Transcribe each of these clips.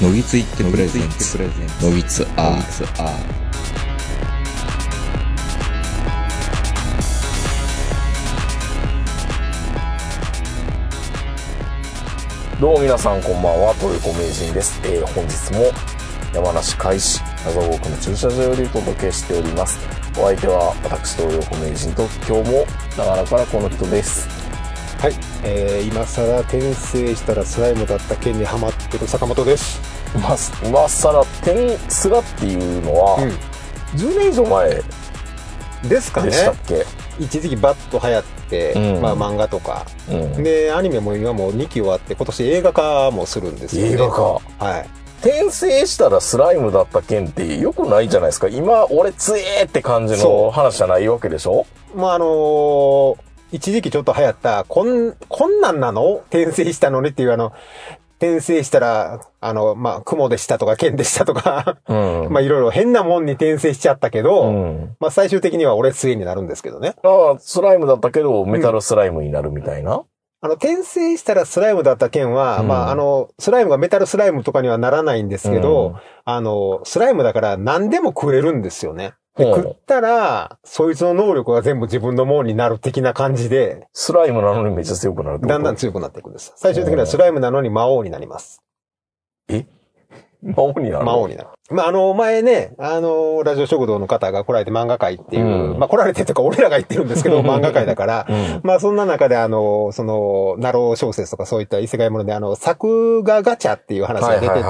のぎついってプレゼンツのぎつアーどうも皆さんこんばんは、豊子名人です。えー、本日も山梨海市謎多くの駐車場よりお届けしております。お相手は私と豊子名人と今日も長良からこの人です。はい、えー、今更転生したらスライムだった件にハマってる坂本です。今、今更天スラっていうのは、10年以上前ですかねで。したっけ、一時期バッと流行って、うんまあ漫画とか。うん、で、アニメも今もう2期終わって、今年映画化もするんですよね。映画化。はい。転生したらスライムだった件ってよくないじゃないですか。今、俺強えって感じの話じゃないわけでしょ？まああのー一時期ちょっと流行った、こん、こんなんなの？転生したのにっていうあの、転生したら、あの、まあ、雲でしたとか剣でしたとか、うん。まあいろいろ変なもんに転生しちゃったけど、うん。まあ最終的には俺杖になるんですけどね。ああ、スライムだったけど、メタルスライムになるみたいな？あの、転生したらスライムだった件は、うんまあ、あの、スライムがメタルスライムとかにはならないんですけど、うんあの、スライムだから何でも食えるんですよね。で食ったら、そいつの能力が全部自分のものになる的な感じで、スライムなのにめっちゃ強くなるだんだん強くなっていくんです。最終的にはスライムなのに魔王になります。魔王になる。魔王になる。まあ、あの、前ね、あの、ラジオ食堂の方が来られて漫画回っていう、うんまあ、来られてとか俺らが言ってるんですけど、漫画回だから、うん。まあそんな中であの、その、なろう小説とかそういった異世界ものであの、作画ガチャっていう話が出てて。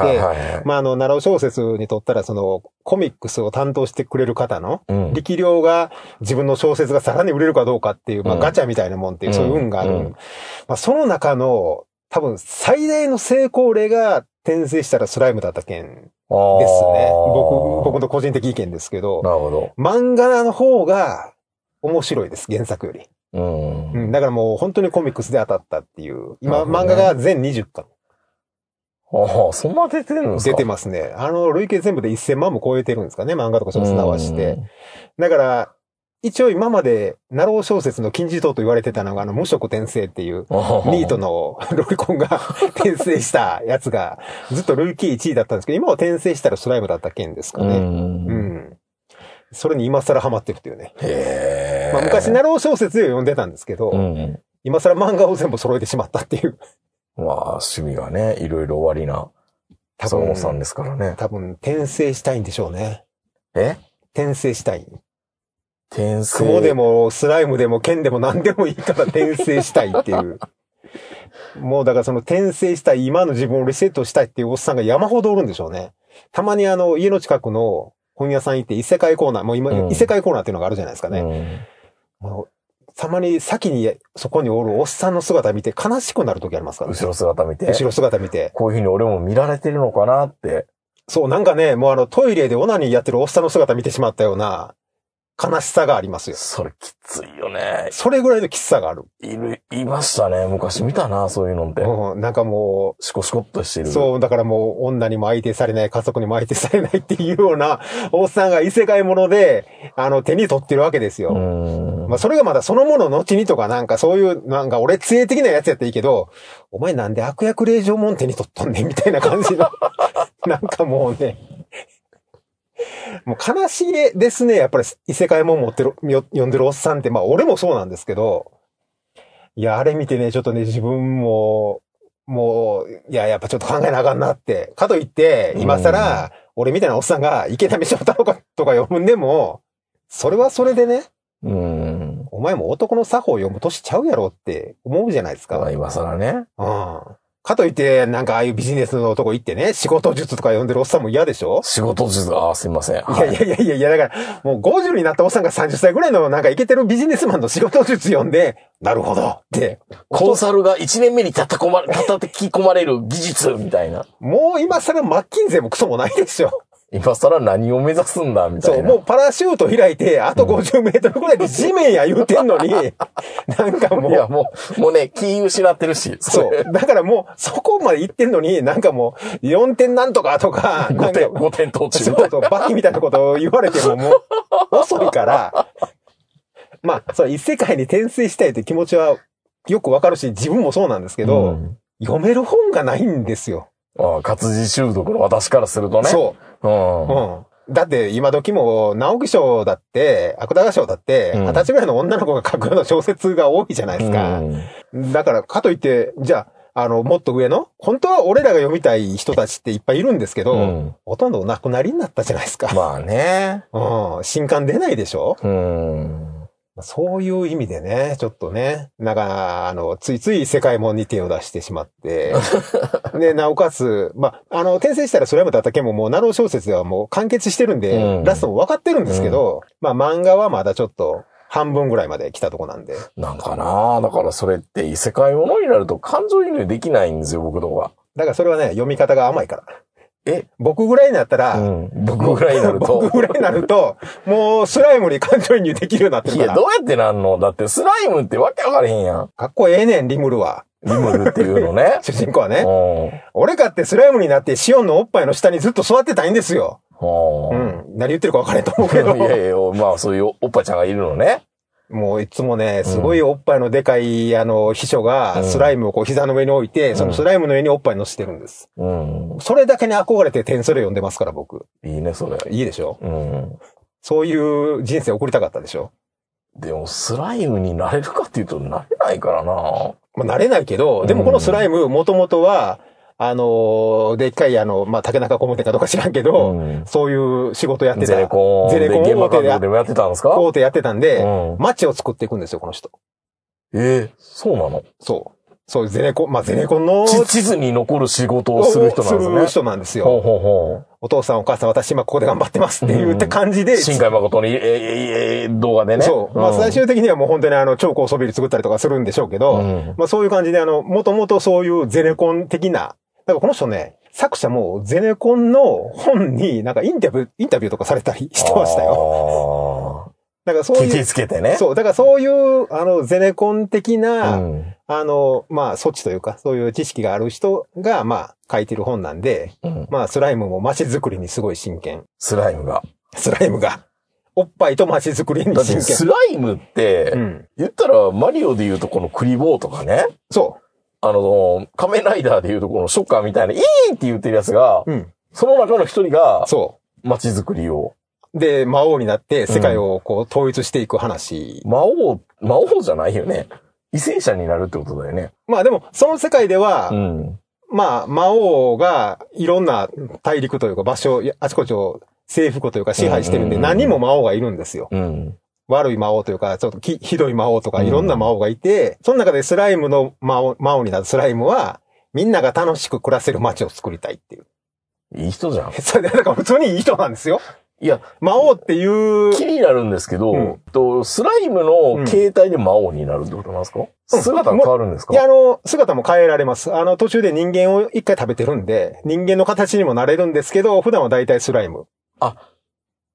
まああの、なろう小説にとったらその、コミックスを担当してくれる方のうん。力量が自分の小説がさらに売れるかどうかっていう、まあうんガチャみたいなもんっていう、そういう運がある。うんまあその中の、多分最大の成功例が転生したらスライムだった件ですね。僕、僕の。の個人的意見ですけど、なるほど。漫画の方が面白いです、原作より。うん。うん、だからもう本当にコミックスで当たったっていう。今、ね漫画が全20巻ああ、そんな出てるんですか？出てますね。あの、累計全部で1000万も超えてるんですかね、漫画とか小説合わせて。。だから、一応今まで、ナロー小説の金字塔と言われてたのが、あの、無色転生っていう、ニートの。のロリコンが転生したやつが、ずっと累計1位だったんですけど、今は転生したらスライムだった件ですかう。ね。うんん。それに今更ハマってるっていうね。へえ。まあ昔ナロー小説で読んでたんですけど、うん。今更漫画を全部揃えてしまったっていう。まあ、趣味がね、いろいろ終わりな、多坂本さんですからね。多分、転生したいんでしょうね。え？転生したい。転生。雲でも、スライムでも、剣でも何でもいいから転生したいっていう。もうだからその転生したい、今の自分をリセットしたいっていうおっさんが山ほどおるんでしょうね。たまにあの、家の近くの本屋さん行って異世界コーナー、もう今、うん異世界コーナーっていうのがあるじゃないですかね。うたまに先にそこにおるおっさんの姿見て悲しくなる時ありますからね。後ろ姿見て。後ろ姿見て。こういうふうに俺も見られてるのかなって。そう、なんかね、もうあのトイレでオナニーやってるおっさんの姿見てしまったような悲しさがありますよ。それきついよね。それぐらいのきつさがある。いる、いましたね。昔見たな、そういうのって。うん、なんかもシコシコっとしてう、る。そう、だからもう女にも相手されない、家族にも相手されないっていうようなおっさんが異世界もので、あの手に取ってるわけですよ。うん。まあそれがまだそのもの後にとかなんかそういう、なんか俺杖的なやつやったらいいけど、お前なんで悪役令状もん手に取っとんねんみたいな感じの、なんかもうね、もう悲しいですね、やっぱり異世界もん持ってる、よ読んでるおっさんって、まあ俺もそうなんですけど、いや、あれ見てね、ちょっとね、自分も、もう、いや、やっぱちょっと考えなあかんなって。かといって、今更、俺みたいなおっさんが池波正太郎とか読むんでも、それはそれでね、うん。お前も男の作法を読む年ちゃうやろって思うじゃないですか。まあ今更ね。うん。かといって、なんかああいうビジネスのとこ行ってね、仕事術とか読んでるおっさんも嫌でしょ？仕事術が、あすいません。いやいやいやいやいや、だから、もう50になったおっさんが30歳ぐらいのなんかイケてるビジネスマンの仕事術読んで、なるほどって。コンサルが1年目に叩き込まれる技術みたいな。もう今更マッキンゼもクソもないでしょ。今更何を目指すんだみたそ、いうな。もうパラシュート開いて、あと50メートルぐらいで地面や言うてんのに、なんかもう、いや、もう、もうね、気失ってるし。れそう。だからもう、そこまで行ってんのに、なんかもう、4点なんとかとか、な5んか点、5点途中そうそう、バキみたいなことを言われてももう、遅いから、まあ、そう、異世界に転生したいって気持ちはよくわかるし、自分もそうなんですけど、うん読める本がないんですよ。ああ活字習得の私からするとね。。そううん。だって今時も、直木賞だって、芥川賞だって、うん二十歳ぐらいの女の子が書くような小説が多いじゃないですか。うんだから、かといって、じゃあ、あの、もっと上の本当は俺らが読みたい人たちっていっぱいいるんですけど、うんほとんどお亡くなりになったじゃないですか。まあね。うん。新刊出ないでしょ？うん。そういう意味でね、ちょっとね、なんか、あの、ついつい世界もに手を出してしまって、で、なおかつ、まあ、あの、転生したらスライムだった件ももうなろう小説ではもう完結してるんで、うんラストも分かってるんですけど、まあ、漫画はまだちょっと半分ぐらいまで来たとこなんで。なんかなだからそれって異世界ものになると感情移入できないんですよ、僕とか。だからそれはね、読み方が甘いから。え僕ぐらいになったら、うん。僕ぐらいになると。僕ぐらいになると、もうスライムに感情移入できるようになってるいや、からどう。やってなんの？だってスライムってわけわかれへんやん。かっこええねん、リムルは。リムルっていうのね。主人公はね。ね。俺かってスライムになってシオンのおっぱいの下にずっと座ってたいんですよ。うん。何言ってるか分からんと思うけど。いやいや、まあそういうおっぱちゃんがいるのね。もういつもね、すごいおっぱいのでかい、あの、秘書うんがスライムをこう膝の上に置いて、そのスライムの上におっぱい乗せてるんです。うん。それだけに憧れて点それ読んでますから、僕。いいね、それ。いいでしょ？うん。そういう人生送りたかったでしょ？でも、スライムになれるかっていうと、なれないからなまあ、なれないけど、でもこのスライム、もともとは、あの、でっかいあの、まあ、竹中工務店かどうか知らんけど、うんそういう仕事やってた。ゼネコンでゼネコン大手ででもやってたんですか？大手やってたんで、うん街を作っていくんですよ、この人。ええそうなの？そう。そう、ゼネコン、まあ、ゼネコンの、地地図に残る仕事をする人なんですね。する人なんですよ。ほうほうほお父さんお母さん私今ここで頑張ってますって言った感じで、う。新海誠に、えええ動画でね。そう。まあ最終的にはもう本当にあの、超高層ビル作ったりとかするんでしょうけど、うんまあそういう感じであの、もともとそういうゼネコン的な、だからこの人ね、作者もゼネコンの本になんかインタビュー、インタビューとかされたりしてましたよ。よ。だからそうい聞きう、つけてね。そう、だからそういう、あの、ゼネコン的な、うん。あの、まあ、措置というか、そういう知識がある人が、まあ、書いてる本なんで、うんまあ、スライムも街づくりにすごい真剣。スライムが。スライムが。おっぱいと街づくりに真剣。スライムって、うん。言ったらマリオで言うとこのクリボーとかね。そあの、仮面ライダーで言うとこのショッカーみたいな、イーンって言ってるやつが、う。うん。その中の一人がそ街づくりを。う。で、魔王になって世界をこう統一していく話。魔王、魔王じゃないよね。為政者になるってことだよね。まあでも、その世界では、うん。まあ、魔王がいろんな大陸というか場所、あちこちを征服というか支配してるんで、うんうんうん何人も魔王がいるんですよ。うん。悪い魔王というか、ちょっときひどい魔王とかいろんな魔王がいて、その中でスライムの魔王魔王になるスライムは、みんなが楽しく暮らせる街を作りたいっていう。いい人じゃん。それで、だから普通にいい人なんですよ。いや、魔王っていう、気になるんですけど、うんとスライムの形態で魔王になるってことなんですか、姿が変わるんですか、いや、あの、姿も変えられます。あの、途中で人間を一回食べてるんで、人間の形にもなれるんですけど、普段は大体スライム。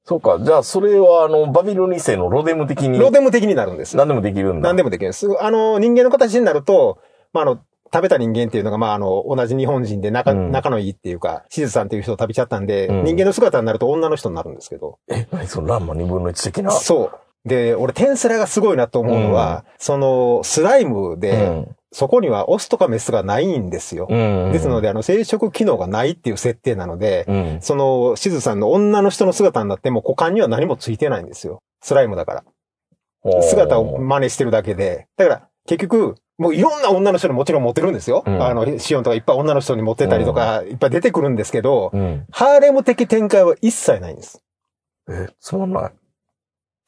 そうか。じゃあ、それは、あの、バビロニ世のロデム的に、ロデム的になるんです。何でもできるんだ。何でもできるんです。あの、人間の形になると、まあ、あの、食べた人間っていうのが、まあ、あの、同じ日本人で仲、うん仲のいいっていうか、しずさんっていう人を食べちゃったんで、うん人間の姿になると女の人になるんですけど。え、何そのランマ2分の1的な？そう。で、俺、テンスラがすごいなと思うのは、その、スライムで、そこにはオスとかメスがないんですよ。うん。ですので、あの、生殖機能がないっていう設定なので、うん。その、しずさんの女の人の姿になっても股間には何もついてないんですよ。スライムだから。姿を真似してるだけで。だから、結局、もういろんな女の人にもちろん持ってるんですよ。うんあの、シオンとかいっぱい女の人に持ってたりとか、いっぱい出てくるんですけど、うん。ハーレム的展開は一切ないんです。え、つまんない。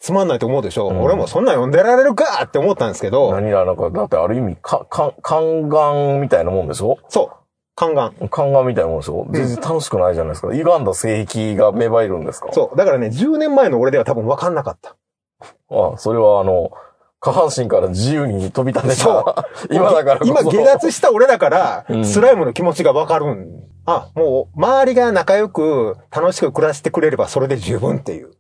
つまんないと思うでしょ、うん俺もそんなん読んでられるかって思ったんですけど、何が、なんか、だってある意味、か、か、宦官みたいなもんでしょそう。宦官。宦官みたいなもんでしょ全然楽しくないじゃないですか。歪んだ性癖が芽生えるんですか？そう。だからね、10年前の俺では多分分かんなかった。ああ、それはあの、下半身から自由に飛び立てそた。今だからこそ。今下脱した俺だからう、んスライムの気持ちが分かるん。あ、もう、周りが仲良く楽しく暮らしてくれればそれで十分っていう。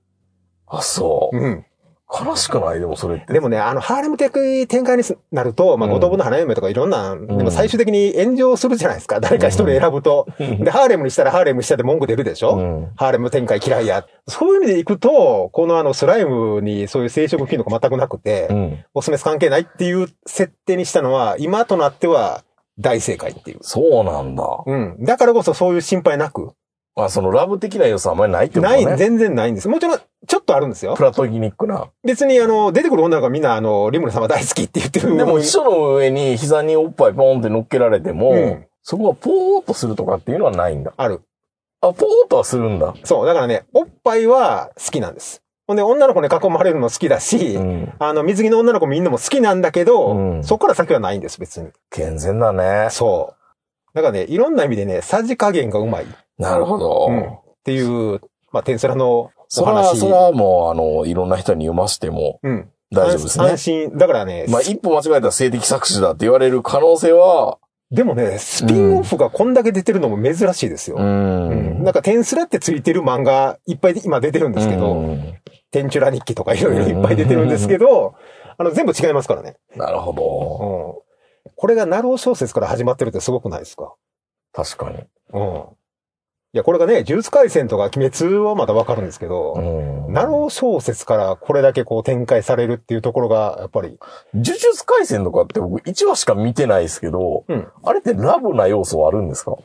あ、そう。うん。悲しくない？でもそれって。でもね、あの、ハーレム的展開になると、まあ、うん五等分の花嫁とかいろんな、んでも最終的に炎上するじゃないですか。誰か一人選ぶと。で、ハーレムにしたらハーレム下で文句出るでしょ、うん。ハーレム展開嫌いや。そういう意味でいくと、このあの、スライムにそういう生殖機能が全くなくて、うん。オスメス関係ないっていう設定にしたのは、今となっては大正解っていう。そうなんだ。うん。だからこそそういう心配なく。まあ、そのラブ的な要素はあんまりないってことね。ない、全然ないんです。もちろん、ちょっとあるんですよプ。ラトニックな。別にあの、出てくる女の子はみんなあの、リムル様大好きって言ってる。でも、一緒の上に膝におっぱいポンって乗っけられても、うんそこがポーっとするとかっていうのはないんだ。ある。あ、ポーっとはするんだ。そう。だからね、おっぱいは好きなんです。ほんで、女の子に囲まれるの好きだし、うん。あの、水着の女の子みんなも好きなんだけど、うんそこから先はないんです、別に。健全だね。そう。だからね、いろんな意味でね、さじ加減がうまいっなるほど。うんていう、まあ、テンスラのおそれ。それはもう、あの、いろんな人に読ませてもうん。大丈夫ですね安。心。だからね、まあ、一歩間違えたら性的搾取だって言われる可能性は、でもね、スピンオフがこんだけ出てるのも珍しいですよ。ううんん。なんか、テンスラってついてる漫画いっぱい今出てるんですけど、うんテンチュラ日記とかいろいろいっぱい出てるんですけど、あの、全部違いますからね。なるほうど。ん。これがナロー小説から始まってるってすごくないですか？確かに。うん。いや、これがね、呪術回戦とか鬼滅はまだわかるんですけど、うん。ナロー小説からこれだけこう展開されるっていうところが、やっぱり、呪術回戦とかって僕1話しか見てないですけど、うん。あれってラブな要素はあるんですか？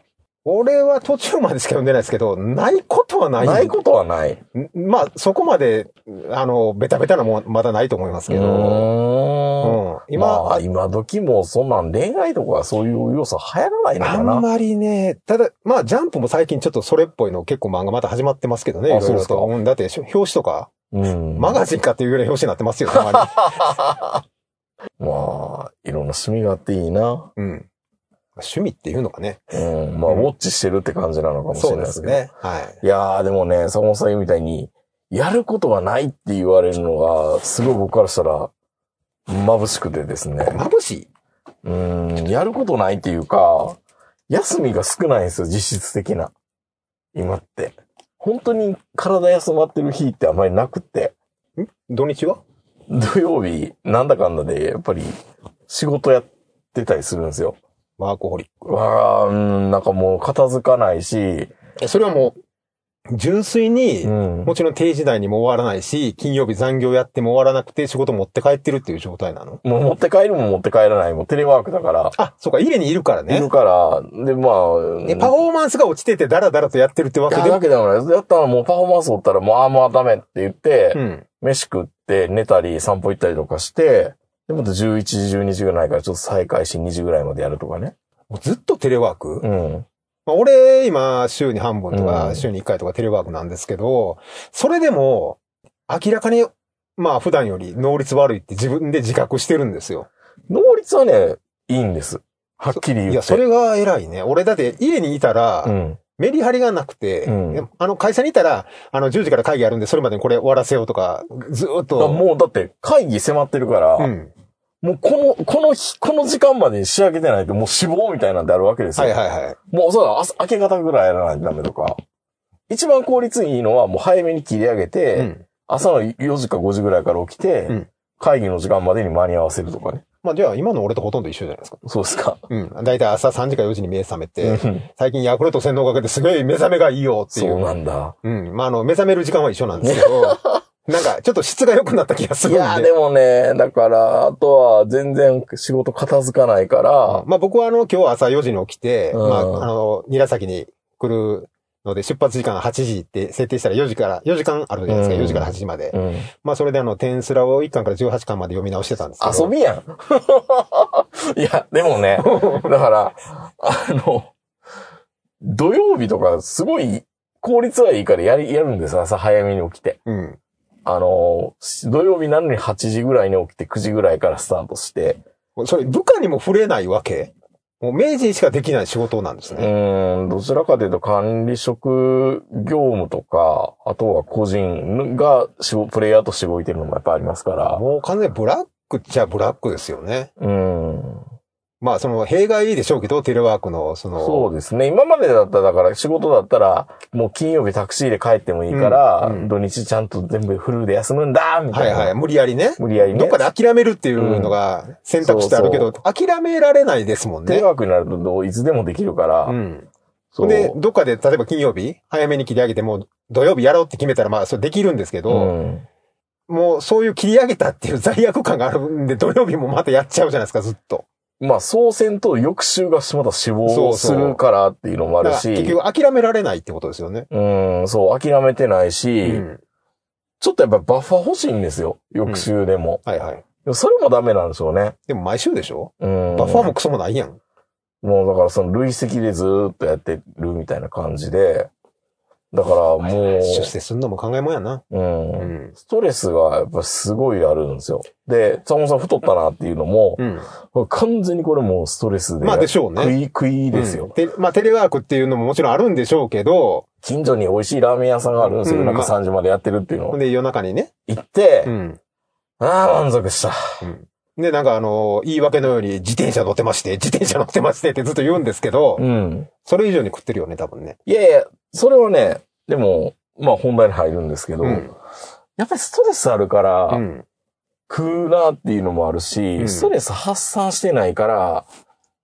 俺は途中までしか読んでないですけど、ないことはない。ないことはない。んまあ、そこまで、あの、ベタベタなもん、まだないと思いますけど、うーんうん。今、まあ、今時もそんなん恋愛とかそういう要素流行らないのあかな。んまりね、ただ、まあ、ジャンプも最近ちょっとそれっぽいの結構漫画また始まってますけどね、いあろいろと。そうん、だって、表紙とか、うん。マガジンかっていうぐらい表紙になってますよ、たま まあ、いろんな趣味があっていいな。に。うん。趣味っていうのがね。うん。まあ、うんウォッチしてるって感じなのかもしそうれないですけど。ですね。はい。いやー、でもね、坂本さん言うみたいに、やることがないって言われるのが、すごい僕からしたら、眩しくてですね。眩しい？うん、やることないっていうか、休みが少ないんですよ、実質的な。今って。本当に体休まってる日ってあまりなくって。土日は？土曜日、なんだかんだで、やっぱり仕事やってたりするんですよ。ワーコホリック。わあ、うん、なんかもう片付かないし、えそれはもう、純粋に、うん。もちろん定時代にも終わらないし、金曜日残業やっても終わらなくて仕事持って帰ってるっていう状態なの？もう持って帰るも持って帰らないもテレワークだから、あ、そうか、家にいるからいねる。から、で、まあ、え、パフォーマンスが落ちててダラダラとやってるってわけでだけでもない。やったらもうパフォーマンスおったらもう、ああ、もうダメって言って、うん。飯食って寝たり散歩行ったりとかして、で、また11時、12時ぐらいからちょっと再開し2時ぐらいまでやるとかね。もうずっとテレワーク、うん。まあ、俺、今、週に半分とうか、ん週に1回とかテレワークなんですけど、それでも、明らかに、まあ、普段より能率悪いって自分で自覚してるんですよ。能率はね、いいんです。はっきり言って。いや、それが偉いね。俺だって家にいたら、うん。メリハリがなくて、うんあの、会社にいたら、あの、10時から会議あるんで、それまでにこれ終わらせようとか、ずーっと。もうだって会議迫ってるから、うん。もうこの、この日、この時間までに仕上げてないともう死亡みたいなんであるわけですよ。はいはいはい。もうそうだ、朝明け方ぐらいやらないとダメとか。一番効率いいのはもう早めに切り上げて、うん。朝の4時か5時ぐらいから起きて、うん会議の時間までに間に合わせるとかね。まあ、じゃあ、今の俺とほとんど一緒じゃないですか。そうですか。うん。だいたい朝3時か4時に目覚めて、うん最近ヤクルト洗脳かけてすごい目覚めがいいよっていう。そうなんだ。うん。まあ、あの、目覚める時間は一緒なんですけど、なんか、ちょっと質が良くなった気がするんで。いやーでもね、だから、あとは全然仕事片付かないから、まあ僕はあの、今日朝4時に起きて、うんまあ、あの、韮崎に来るので、出発時間8時って設定したら4時から、4時間あるじゃないですか、うん4時から8時まで。うん。まあそれであの、テンスラを1巻から18巻まで読み直してたんですけど。遊びやん。いや、でもね、だから、あの、土曜日とかすごい効率はいいからやり、やるんです朝早めに起きて。うん。あの、土曜日なのに8時ぐらいに起きて9時ぐらいからスタートして、それ、部下にも触れないわけ？もう明治にしかできない仕事なんですうね。ーん、どちらかというと管理職業務とか、あとは個人がプレイヤーとして動いてるのもやっぱありますから、もう完全にブラックっちゃブラックですよね。うん。まあその、弊害でしょうけど、テレワークの、その、そうですね。今までだったら、だから仕事だったら、もう金曜日タクシーで帰ってもいいから、うんうん土日ちゃんと全部フルで休むんだみたいな。はいはい、無理やりね。無理やりね。どっかで諦めるっていうのが選択肢あるけど、そう諦められないですもんね。テレワークになるとどういつでもできるから、うん。そう。で、どっかで、例えば金曜日、早めに切り上げて、もう土曜日やろうって決めたら、まあ、それできるんですけど、うん。もうそういう切り上げたっていう罪悪感があるんで、土曜日もまたやっちゃうじゃないですか、ずっと。まあ、操船と翌週がまた死亡するからっていうのもあるし。結局諦められないってことですよね。うん、そう、諦めてないし、うん。ちょっとやっぱバッファー欲しいんですよ。翌週でも。はいはい。でもそれもダメなんですよね。でも毎週でしょ？うん。バッファーもクソもないやん。もうだからその累積でずーっとやってるみたいな感じで、だからもう、出世すんのも考えもんやな。うん、うん。ストレスがやっぱすごいあるんですよ。で、坂本さん太ったなっていうのも、うん。完全にこれもうストレスで。まあでしょうね食い、食いですよ。うんてまあテレワークっていうのももちろんあるんでしょうけど、近所に美味しいラーメン屋さんがあるんですよ。うん夜中3時までやってるっていうので夜中にね。行って、うん。ああ、満足した。で、なんかあの、言い訳のように自転車乗ってまして、自転車乗ってましてってずっと言うんですけど、うん。それ以上に食ってるよね、多分ね。いやいや、それはね、でも、まあ本題に入るんですけど、うん。やっぱりストレスあるから、うん。食うなっていうのもあるし、うんストレス発散してないから、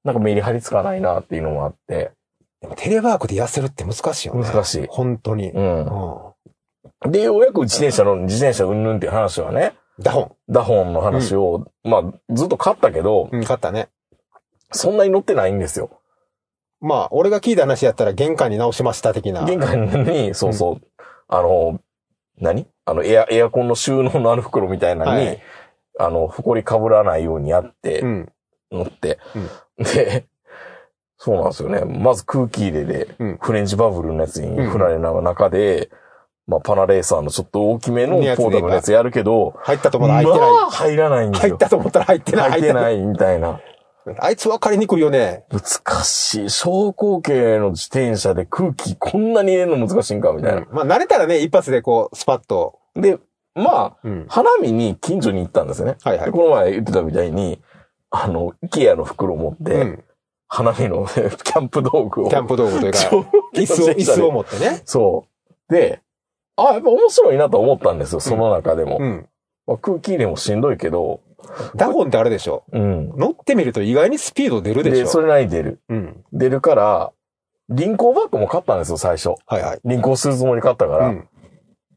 なんか目に張り付かないなっていうのもあって、でもテレワークで痩せるって難しいよね。難しい。本当に。う。うんん。で、ようやく自転車の、自転車うんぬんっていう話はね、ダホダホンの話を、まあ、ずっと買ったけど、ン。うん、買ったね。そんなに乗ってないんですよ。まあ、俺が聞いた話やったら玄関に直しました的な。玄関に、そうそう、あの、何？あの、エア、エアコンの収納のある袋みたいなのに、はいあの、埃被らないようにやってう、ん。乗って、で、そうなんですよね。まず空気入れで、うんフレンチバブルのやつにうん振られな中で、まあ、パナレーサーのちょっと大きめのポやつでータブルのやつやるけど、入ったと思ったら入ってない。まあ、入らないんですよ。入ったと思ったら入ってない。入ってないみたいな。あいつ分かりにくいよね。難しい。昇降系の自転車で空気こんなに入れるの難しいんかみたいな。うんまあ、慣れたらね、一発でこう、スパッと。で、まあ、うん。花見に近所に行ったんですよね。はいはいで。この前言ってたみたいに、あの、イケアの袋を持って、うん。花見の キャンプ道具を。キャンプ道具というか、そう椅子を、椅子を持ってね。そう。で、あ、やっぱ面白いなと思ったんですよ、その中でも。うん。まあ、空気入れもしんどいけど、ダゴンってあれでしょ？うん。乗ってみると意外にスピード出るでしで、ょ。それなりに出る。うん。出るから、輪行バッグも買ったんですよ、最初。はいはい。輪行するつもり買ったから、うん。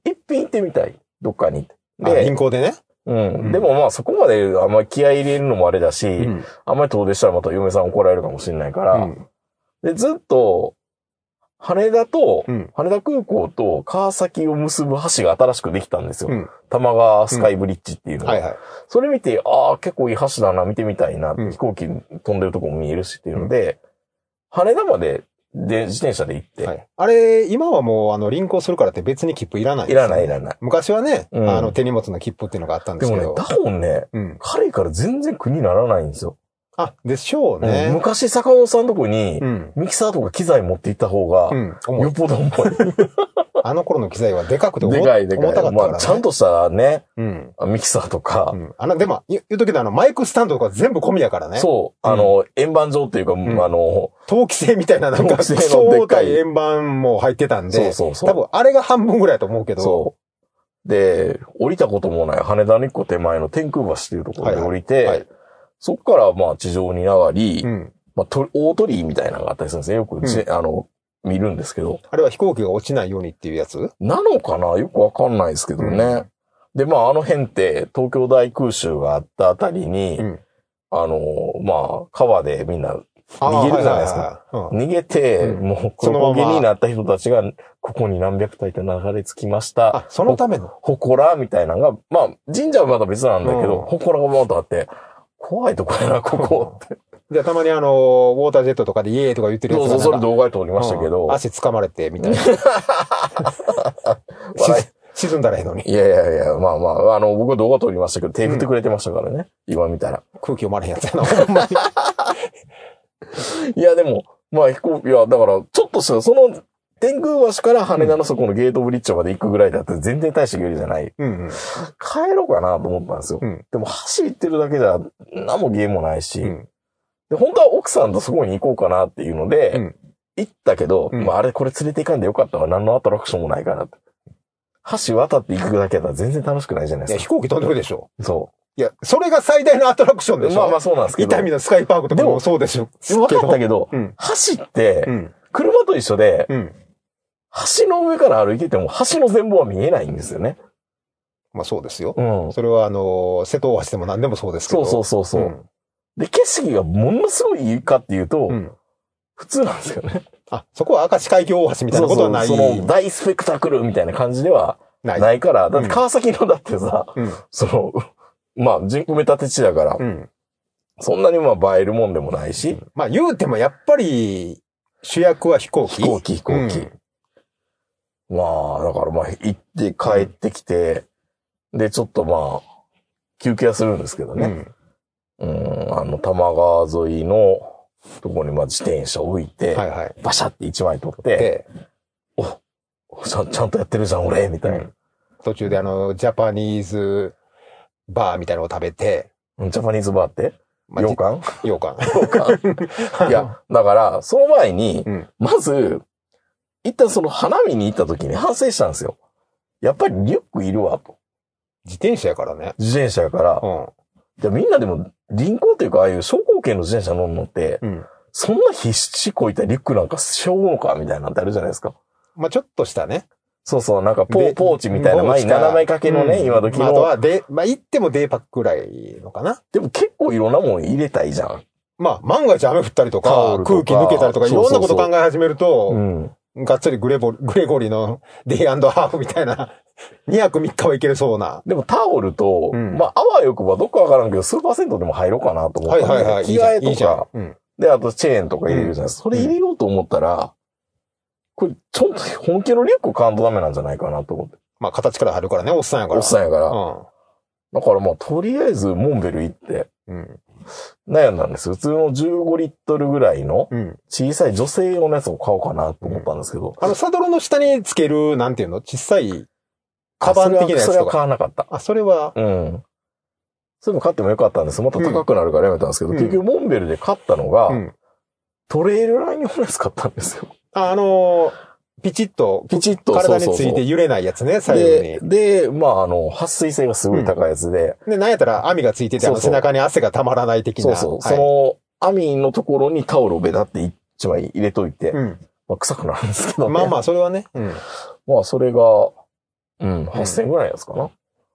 一品行ってみたい。どっかに。あ、で銀、行でね？うん。うんでもまあそこまであんまり気合い入れるのもあれだし、うん。あんまり遠出したらまた嫁さん怒られるかもしれないから、うん。で、ずっと、羽田と、うん。羽田空港と川崎を結ぶ橋が新しくできたんですよ。うん。玉川スカイブリッジっていうのが。はいはい。それ見て、ああ、結構いい橋だな、見てみたいな、うん飛行機飛んでるとこも見えるしっていうので、羽田までで自転車で行って、はい。あれ、今はもう、あの、輪行するからって別に切符いらないいらないいらない。昔はね、うんあの、手荷物の切符っていうのがあったんでけど。ですもね、ダホンね、うん。軽いから全然苦にならないんですよ。あ、でしょううんね。昔坂本さんのとこに、うん。ミキサーとか機材持って行った方が、よっぽど重い。あの頃の機材はでかくて重でかいでかい。重たかったから、ね。まあ、ちゃんとしたね、うん。ミキサーとかう、ん。あの、でも、言言うときのあの、マイクスタンドとか全部込みやからね。そう、うんあの、円盤状っていうか、んあの、陶器製みたいななんか、相対円盤も入ってたんで、そうそうそう多分あれが半分ぐらいだと思うけど、そう。で、降りたこともない羽田の一個手前の天空橋っていうところで降りて、はいはいはいそっからまあ地上に上がり、うん。まあと大鳥居みたいなのがあったりするんですね。よくじ、あの、見るんですけど。あれは飛行機が落ちないようにっていうやつ？なのかな？よくわかんないですけどね。うんで、まああの辺って東京大空襲があったあたりに、うん。あの、まあ川でみんな逃げるじゃないですか。逃げて、うんもう黒焦げになった人たちが、ここに何百体って流れ着きました。あ、そのための？ほこらみたいなのが、まあ、神社はまた別なんだけど、うんほこらがバーッとあって、怖いとこやな、ここって。じゃあたまにあの、ウォータージェットとかでイエーイとか言ってるやつそうそう、それ動画で撮りましたけど、うん足掴まれて、みたいな。笑沈んだらええのに。いいやいやいや、まあまあ、あの、僕動画撮りましたけど、手振ってくれてましたからね、今見たら。空気読まれへんやつやな、ほんまに。いや、でも、まあ飛行機、いや、だから、ちょっとした、その、天空橋から羽田のそこのゲートブリッジまで行くぐらいだったら全然大した距離じゃない。うんうん。帰ろうかなと思ったんですよ。うんでも、橋行ってるだけじゃ、何もゲームもないし、うん。で、本当は奥さんとそこに行こうかなっていうので、うん行ったけど、うんまああれこれ連れて行かんでよかったわ。何のアトラクションもないからって。橋渡って行くだけだったら全然楽しくないじゃないですか。飛行機飛んでるでしょ。そいや、それが最大のアトラクションう。でしょ。まあまあそうなんですけど。伊丹のスカイパークとかもそうでしょ。でも分かったけど、うん。橋ってう、ん。車と一緒で、うん。橋の上から歩いてても橋の全貌は見えないんですよね。まあそうですよ。うん。それはあの、瀬戸大橋でも何でもそうですけど。そうそうそうそう。うんで、景色がものすごいいいかっていうと、うん。普通なんですよね。あ、そこは明石海峡大橋みたいなことはない。そうそうその大スペクタクルみたいな感じではない。ないから、だって川崎のだってさ、うん。その、まあ人工埋め立て地だから、うん。そんなにまあ映えるもんでもないし、まあ言うてもやっぱり主役は飛行機。飛行機飛行機。まあ、だからまあ行って帰ってきて、で、ちょっとまあ、休憩はするんですけどうん。ね。うん、あの、玉川沿いのとこにまあ自転車置いて、はいはい。バシャって一枚取って、で、ちゃんちゃんとやってるじゃん、俺、みたいな。うん途中であの、ジャパニーズバーみたいなのを食べて、ジャパニーズバーって？まあ洋館？じ洋館。洋館 いや、だから、その前に、うんまず、一旦その花見に行った時に反省したんですよ。やっぱりリュックいるわ、と。自転車やからね。自転車やからう。ん。じゃみんなでも、輪行というか、ああいう商工系の自転車乗るのって、うん。そんな必死こいたリュックなんかしょうのかみたいなのってあるじゃないですか。まあちょっとしたね。そうそう、なんかポでーポーチみたいな、前にポーチか斜め掛けのね、うん今時の。まああとは、で、まあ言ってもデーパックぐらいのかな。でも結構いろんなもん入れたいじゃん。まあ万が一雨降ったりとタかとか空気抜けたりとかいろんなこと考え始めると、うん。がっつりグレボ、グレゴリのデイハーフみたいな、2泊3日はいけるそうな。でもタオルと、うんまあ、あわよくばどっかわからんけど、数パーセントでも入ろうかなと思ったんで、はいはいはい。いい着じゃん。替えとか、うん。で、あとチェーンとか入れるじゃないですか。それ入れようと思ったら、これ、ちょっと本気のリュック買わんとダメなんじゃないかなと思って。まあ形から入るからね、おっさんやから。おっさんやから。うだからまあ、とりあえず、モンベル行って、ん。うん。悩んだんです。普通の15リットルぐらいのうん。小さい女性用のやつを買おうかなと思ったんですけど。あの、サドルの下につける、なんていうの？小さい、カバン的なやつそれはそれは買とか。わなかった。あ、それは、うん。それも買ってもよかったんです。また高くなるからやめたんですけど、うん結局モンベルで買ったのが、うん。トレイルライン用のやつ買ったんですよ。あ、あのーピチッと、ピチッと体について揺れないやつね、左右で、に。で、まあ、あの、撥水性がすごい高いやつで、で、なんやったら網がついてて、背中に汗がたまらない的な。そうそう、はいその、網のところにタオルをベタって一枚入れといて、うん。まあ、臭くなるんですけどね。まあまあ、それはね。うん。まあ、それが、うん、8000円ぐらいのやつかな。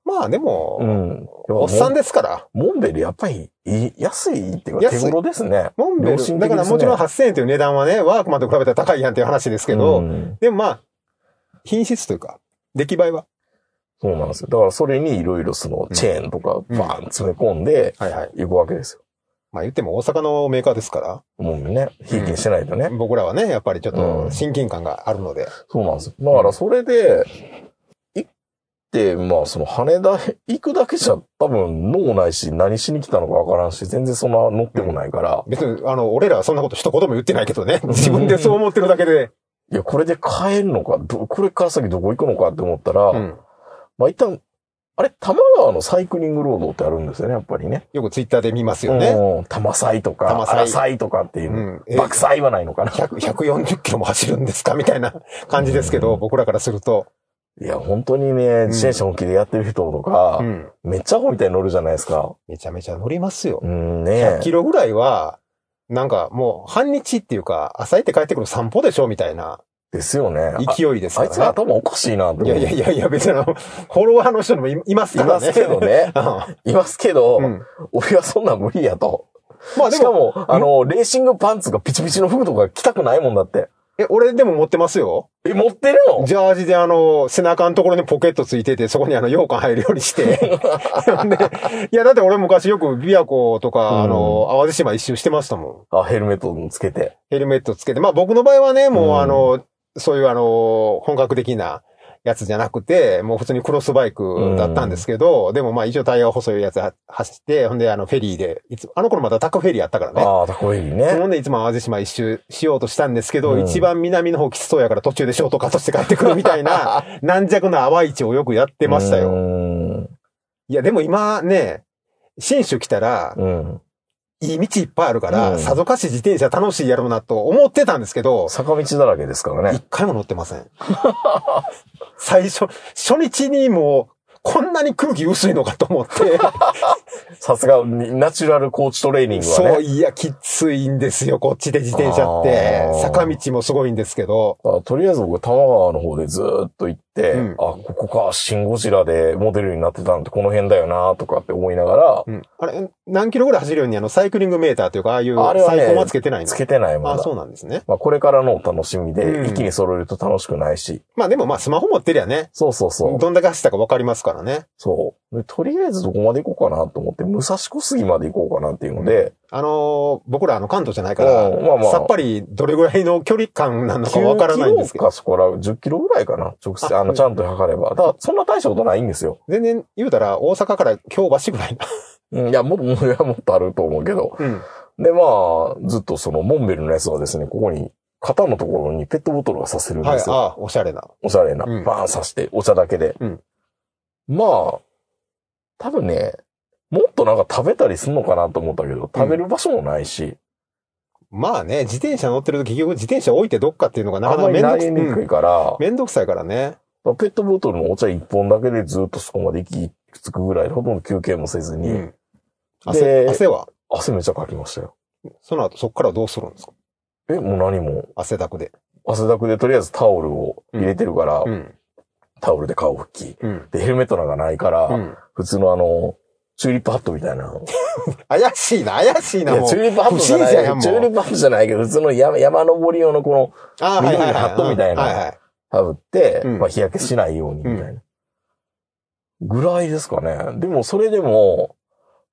まあでも、うん。おっさんですから。モンベルやっぱり安いっていうか手頃ですね。モンベル、良心的だからもちろん8000円という値段はね、ワークマンと比べたら高いやんっていう話ですけど、うんでもまあ、品質というか、出来栄えは。そうなんですよ。だからそれにいろいろそのチェーンとかバーン詰め込んではいはい。行くわけですよ。まあ言っても大阪のメーカーですから、もうね、ひいきにしてないとね。僕らはね、やっぱりちょっうんと親近感があるので。そうなんですよ。だからそれで、まあその羽田行くだけじゃ多分脳ないし何しに来たのかわからんし、全然そんな乗ってもないから、別に、あの、俺らはそんなこと一言も言ってないけどね。自分でそう思ってるだけで。いや、これで帰るのか、どこれから先どこ行くのかって思ったら、うん。まあ一旦、あれ、多摩川のサイクリングロードってあるんですよね、やっぱりね。よくツイッターで見ますよね。うん。多摩祭とか、多摩祭とかっていうう。ん。え爆祭はないのかな。100 140キロも走るんですかみたいな感じですけど、うん僕らからすると。いや、本当にね、自転車本気でやってる人とか、うん。めっちゃアホみたいに乗るじゃないですか。めちゃめちゃ乗りますよ。うんね100キロぐらいは、なんかもう半日っていうか、朝行って帰ってくる散歩でしょみたいなですよね。あ勢いですあいつからね。頭おかしいなっていやいやいやいや、別にあの、フォロワーの人もいいますからね。いますけどね。いますけど、うん。俺はそんなん無理やと。まあでも、しかも、あの、レーシングパンツがピチピチの服とか着たくないもんだって。え、俺でも持ってますよ。え、持ってるの？ジャージであの、背中のところにポケットついてて、そこにあの、羊羹入るようにして。で、いや、だって俺昔よく琵琶湖とか、うんあの、淡路島一周してましたもん。あ、ヘルメットもつけて。ヘルメットつけて。まあ僕の場合はね、もううんあの、そういうあの、本格的なやつじゃなくて、もう普通にクロスバイクだったんですけど、でもまあ一応タイヤ細いやつ走って、ほんであのフェリーで、いつ、あの頃まだタコフェリーあったからね。ああ、かっこいいね。ほんでいつも淡路島一周しようとしたんですけど、うん一番南の方きつそうやから途中でショートカットして帰ってくるみたいな、軟弱な淡市をよくやってましたうよ。ん。いやでも今ね、新州来たら、うん。いい道いっぱいあるから、うんさぞかし自転車楽しいやろうなと思ってたんですけど、坂道だらけですからね一。回も乗ってません。最初、初日にもう、こんなに空気薄いのかと思って、さすが、ナチュラルコーチトレーニングはね。そう、いや、きついんですよ、こっちで自転車って。坂道もすごいんですけど、あとりあえず僕、多摩川の方でずーっと行っって、うんあ、ここか、シンゴジラでモデルになってたのってこの辺だよなとかって思いながら、うん。あれ、何キロぐらい走るようにあの、サイクリングメーターというか、ああいうあれはねサイコマつけてないの？つけてないまあ、だ。そうなんですね。まあ、これからのお楽しみで、うん一気に揃えると楽しくないし。まあでもまあスマホ持ってりゃね、そうそうそう。どんだけ走ったかわかりますからね。そう。でとりあえずどこまで行こうかなと思って、武蔵小杉まで行こうかなっていうので、あのー僕らあの関東じゃないから、うんまあまあさっぱりどれぐらいの距離感なのかわからないんですけ9キロど、かそこら10キロぐらいかな。直接、ああの、ちゃんと測れば。だから、そんな大したことないんですよ。全然言うたら大阪から京橋ぐらいな。うんいや、もっと、もっといやもっとあると思うけど。うん。で、まあ、ずっとその、モンベルのやつはですね、ここに、肩のところにペットボトルがさせるんはい、ですよ。ああ、おしゃれな。おしゃれな。うんバーンさして、お茶だけで。うんまあ、多分ね、もっとなんか食べたりすんのかなと思ったけど、食べる場所もないし、まあね、自転車乗ってると結局自転車置いてどっかっていうのがなかなかまりなりにくいめんどくうんから、めんどくさいからね。ペットボトルのお茶一本だけでずっとそこまで行き着くぐらいで、ほとんど休憩もせずに、うん。汗、で汗は？汗めっちゃかきましたよ。その後そっからどうするんですか？え、もう何も、汗だくで。汗だくでとりあえずタオルを入れてるから、うん。タオルで顔拭き。うん。で、ヘルメットなんかないから、うん。普通のあの、チューリップハットみたいな。怪しいな、怪しいな、もう。チューリップハットじゃない。チューリップハットじゃないけど、普通の山山登り用のこの、あ緑のハットみたいな。ハブって、うんまあ日焼けしないようにみたいな。ぐらいですかね。でも、それでも、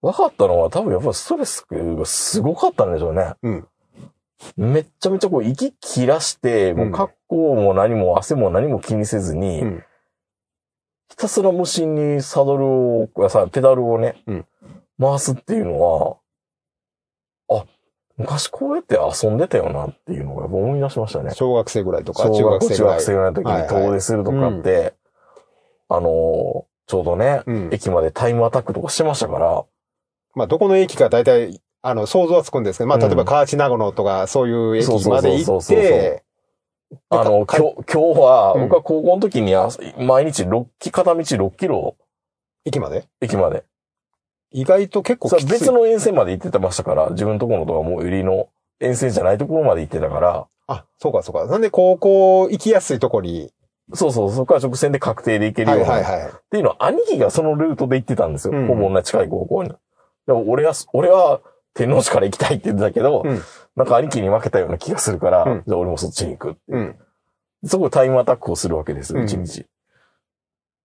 分かったのは多分やっぱりストレスがすごかったんでしょうね。うんめっちゃめちゃこう息切らして、もう格好も何も汗も何も気にせずに、うんひたすら無心にサドルを、さ、ペダルをね、うん回すっていうのは、あ、昔こうやって遊んでたよなっていうのがやっぱ思い出しましたね。小学生ぐらいとか、中小学学生ぐらい。中学生ぐらいの時に遠出するとかって、あのーちょうどね、うん。駅までタイムアタックとかしてましたから、まあ、どこの駅か大体、あの、想像はつくんですけど、まあ、例えば、うん河内長野とか、そういう駅まで行って、あの、か今日、今日は、うん僕は高校の時にあ毎日6キ、片道6キロ駅まで？駅まで。意外と結構そきつい。れ別の沿線まで行ってましたから、自分のところのとかもう売りの沿線じゃないところまで行ってたから、あ、そうかそうか。なんで高校行きやすいとこに、そうそう、そこから直線で確定で行けるはよな、っいうはいはい。ていうのは兄貴がそのルートで行ってたんですよ。うんほぼ同じ近い高校に。でも俺は、俺は天皇市から行きたいって言ってたけど、うんなんか兄貴に負けたような気がするから、うんじゃあ俺もそっちに行くっていううん。そこでタイムアタックをするわけですよ、うん一日。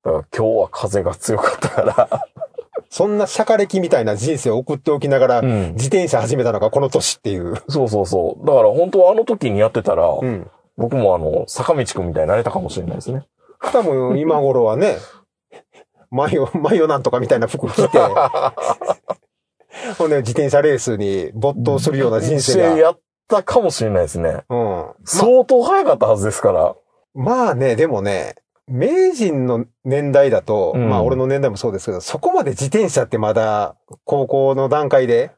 だから今日は風が強かったから、そんなシャカ歴みたいな人生を送っておきながら、うん自転車始めたのがこの年っていう。そうそうそう。だから本当はあの時にやってたら、うん。僕もあの、坂道くんみたいになれたかもしれないですね。多分今頃はね、マヨ、マヨなんとかみたいな服着て、ほんで自転車レースに没頭するような人生が。やったかもしれないですね。うん。ま相当早かったはずですから。まあね、でもね、名人の年代だと、うんまあ俺の年代もそうですけど、そこまで自転車ってまだ高校の段階で、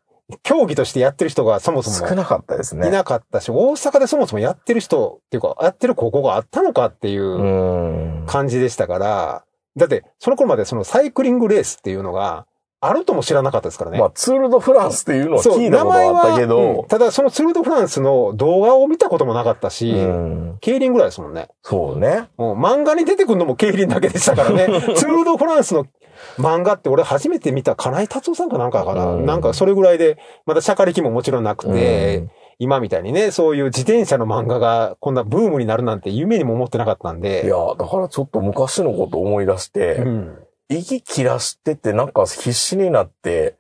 競技としてやってる人がそもそも少なかったですね。いなかったし、大阪でそもそもやってる人っていうか、やってる高校があったのかっていう。感じでしたから、だってその頃までそのサイクリングレースっていうのがあるとも知らなかったですからね。まあ、ツールドフランスっていうのは聞いたことはあったけ名前はうんど、ただそのツールドフランスの動画を見たこともなかったし、うん。競輪ぐらいですもんね。そうね。もう漫画に出てくるのも競輪だけでしたからね。ツール・ド・フランスの漫画って俺初めて見た金井達夫さんかなんかかな。うんなんかそれぐらいで、まだシャカ歴ももちろんなくて、うん今みたいにね、そういう自転車の漫画がこんなブームになるなんて夢にも思ってなかったんで。いや、だからちょっと昔のこと思い出して、うん。息切らしててなんか必死になって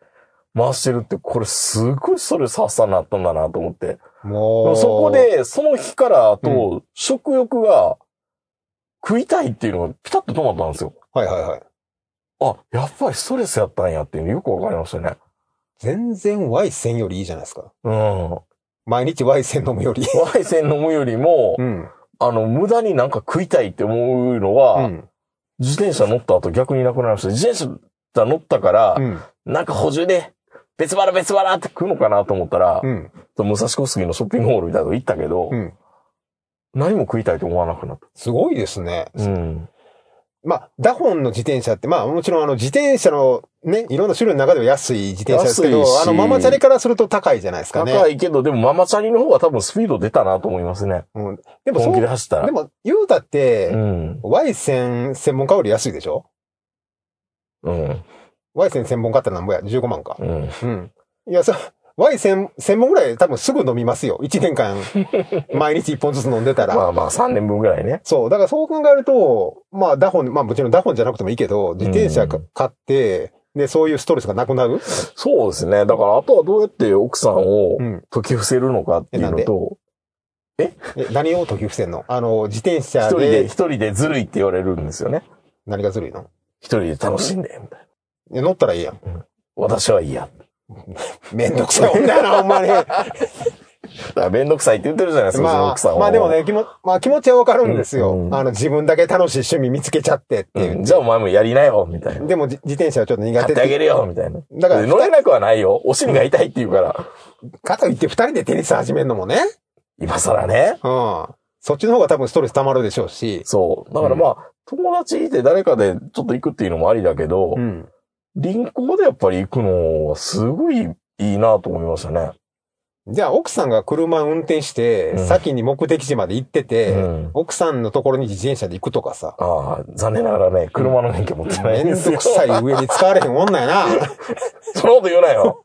回してるって、これすごいストレス発散になったんだなと思って。でもう。もそこ、で、その日からあと、う食欲が食いたいっていうのがピタッと止まったんですよ。はいはいはい。あ、やっぱりストレスやったんやっていうのよくわかりましたね。全然 Y 線よりいいじゃないですか。うん。毎日 Y 線飲むより。ワイセン飲むよりも、うん。あの、無駄になんか食いたいって思うのは、うん。自転車乗った後逆になくなりました。自転車乗ったから、うん。なんか補充で、別腹別腹って食うのかなと思ったら、うん。武蔵小杉のショッピングモールみたいなとこ行ったけど、うん。何も食いたいと思わなくなった。すごいですね。うん。まあ、ダホンの自転車って、まあもちろんあの自転車のね、いろんな種類の中では安い自転車ですけどあのママチャリからすると高いじゃないですかね。高いけど、でもママチャリの方が多分スピード出たなと思いますね。うん、でもそ本気でう、走ったら。でも言うたって、うん。Y 線専門家より安いでしょ？うん。?Y 線専門家ってなんぼや ?15 万か。うん。うん。いや、さ、Y 専、専門ぐらい多分すぐ飲みますよ。1年間、毎日1本ずつ飲んでたら。まあまあ、3年分ぐらいね。そう。だからそう考えると、まあ、ダホン、まあもちろんダホンじゃなくてもいいけど、自転車買って、で、そういうストレスがなくなるそうですね。だから、あとはどうやって奥さんをうん。解き伏せるのかっていうのと、え、何を解き伏せんの？あの、自転車一人で、で一、人でずるいって言われるんですよね。何がずるいの？一人で楽しんで、みたいな。乗ったらいいやん。私はいいや。めんどくさい女やな、ほんまに。めんどくさいって言ってるじゃないですか、まあ、奥さんは。まあでもね、気も、まあ気持ちはわかるんですよ。うんあの、自分だけ楽しい趣味見つけちゃってっていう。うん、じゃあお前もやりなよ、みたいな。でもじ自転車はちょっと苦買手ってあげるよ、みたいな。だから、乗れなくはないよ。お尻が痛いって言うから。かといって二人でテニス始めるのもね。今更ね。うん。そっちの方が多分ストレス溜まるでしょうし。そう。だからまあ、友達いて誰かでちょっと行くっていうのもありだけど、うん。輪行でやっぱり行くのはすごいいいなと思いましたね。じゃあ、奥さんが車運転して、うん先に目的地まで行ってて、うん奥さんのところに自転車で行くとかさ。ああ、残念ながらね、車の免許持ってないめんんですよ。どくさい上に使われへん女やな。そのこと言うなよ。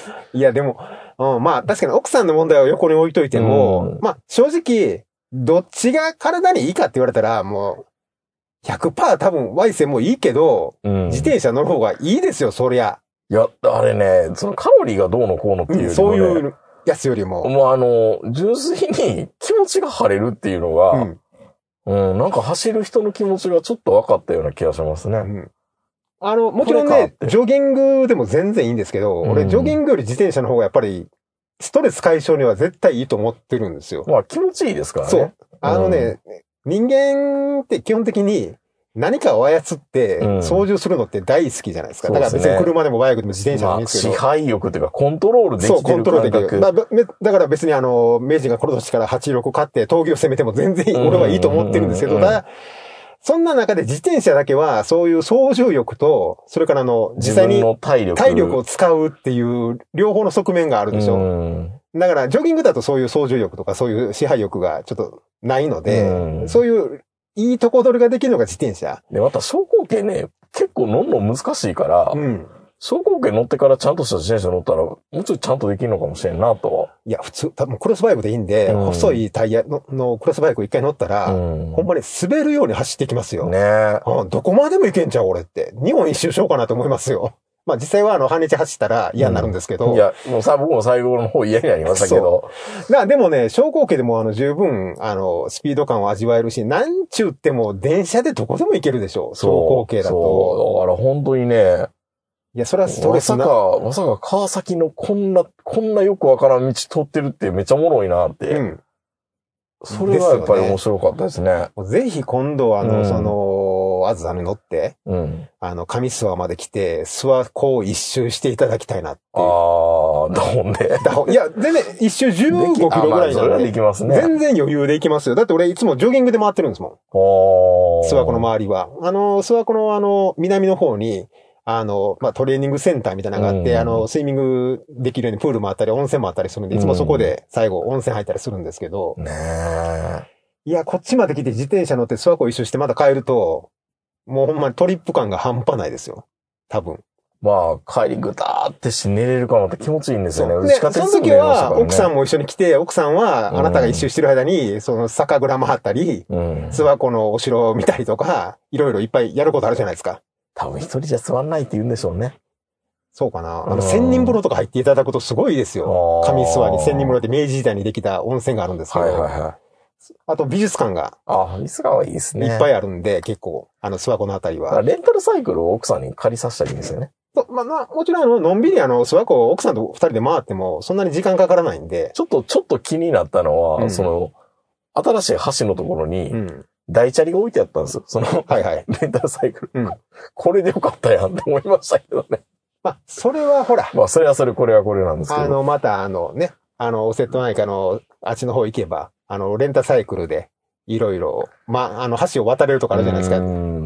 いや、でも、うん、まあ、確かに奥さんの問題を横に置いといても、うんまあ、正直、どっちが体にいいかって言われたら、もう、100%多分、Y 線もいいけど、うん自転車乗る方がいいですよ、そりゃ。いや、あれね、そのカロリーがどうのこうのっていうよりもね、そういうやつよりも。もうあの、純粋に気持ちが晴れるっていうのが、うん。うん、なんか走る人の気持ちがちょっと分かったような気がしますね。うんあの、もちろんねジョギングでも全然いいんですけど、うん俺、ジョギングより自転車の方がやっぱり、ストレス解消には絶対いいと思ってるんですよ。まあ気持ちいいですからね。そう。あのね、人間って基本的に何かを操ってうん操縦するのって大好きじゃないですか。そうですねだから別に車でもバイクでも自転車でもいいんですけど。配欲っていうか、コントロールでそう、きてるコントロール。できる。だべだから別にあの、明治がこの年から86勝って闘技を攻めても全然俺はいいと思ってるんですけど、うんうんうんうんだそんな中で自転車だけはそういう操縦欲と、それからあの、実際に。体力を使うっていう両方の側面があるでしょ。うんだから、ジョギングだとそういう操縦欲とかそういう支配欲がちょっとないので、うんそういういいとこ取りができるのが自転車。で、また昇降系ね、結構乗るの難しいから、うん。昇降系乗ってからちゃんとした自転車乗ったら、もうちょいちゃんとできるのかもしれんなとは。いや、普通、多分クロスバイクでいいんで、うん細いタイヤののクロスバイク一回乗ったら、うんほんまに滑るように走ってきますよ。ねえ。うんどこまでも行けんちゃう俺って。日本一周しようかなと思いますよ。まあ実際はあの、半日走ったら嫌になるんですけど。いや、もうさ、僕も最後の方嫌になりましたけど。な、でもね、昇降機でもあの、十分、あの、スピード感を味わえるし、なんちゅうっても電車でどこでも行けるでしょう。昇降系だと。そう。だから本当にね、いや、それはストレスな。まさか、まさか川崎のこんな、こんなよくわからん道通ってるってめっちゃおもろいなって。うん。それはやっぱり面白かったですね。もうぜひ今度あの、うんその、あずさに乗って、うん。あの、上諏訪まで来て、諏訪湖を一周していただきたいなっていう。ああ、だもんね。だほいや、全然一周15キロぐらいなんで、できますね。全然余裕で行きますよ。だって俺いつもジョギングで回ってるんですもん。諏訪湖の周りは。あの、諏訪湖のあの、南の方に、あの、まあ、トレーニングセンターみたいなのがあって、うんあの、スイミングできるようにプールもあったり、温泉もあったりするんで、いつもそこで最後温泉入ったりするんですけど、ねえ。いや、こっちまで来て自転車乗って諏訪湖一周してまた帰ると、もうほんまにトリップ感が半端ないですよ。多分。まあ、帰りぐたーってし寝れるかもって気持ちいいんですよね。で、その時は、奥さんも。も一緒に来て、奥さんは、あなたが一周してる間に、その酒蔵回ったり、うん。諏訪湖のお城を見たりとか、いろいろいっぱいやることあるじゃないですか。多分一人じゃ座んないって言うんでしょうね。そうかな。あうんの、千人風呂とか入っていただくとすごいですよ。上諏訪に千人風呂って明治時代にできた温泉があるんですけど、はいはいはい。あと美術館があ、椅子がはいいですね。いっぱい。いあるんで、結構、あの、諏訪湖のあたりは。レンタルサイクルを奥さんに借りさせたらいいんですよね。とまあ、まあ、もちろん、あの、のんびりあの、諏訪湖を奥さんと二人で回っても、そんなに時間かからないんで、ちょっと、ちょっと気になったのは、うんその、新しい橋のところにう、ん。大チャリが置いてあったんですよ。その、はいはい。レンタルサイクル。うんこれでよかったやんって思いましたけどね。まあ、それはほら、まあ、それはそれ、これはこれなんですけど。あの、またあのね、あの、瀬戸内海のあっちの方行けば、あの、レンタサイクルで、いろいろ、まあ、あの、橋を渡れるとかあるじゃないですか。うん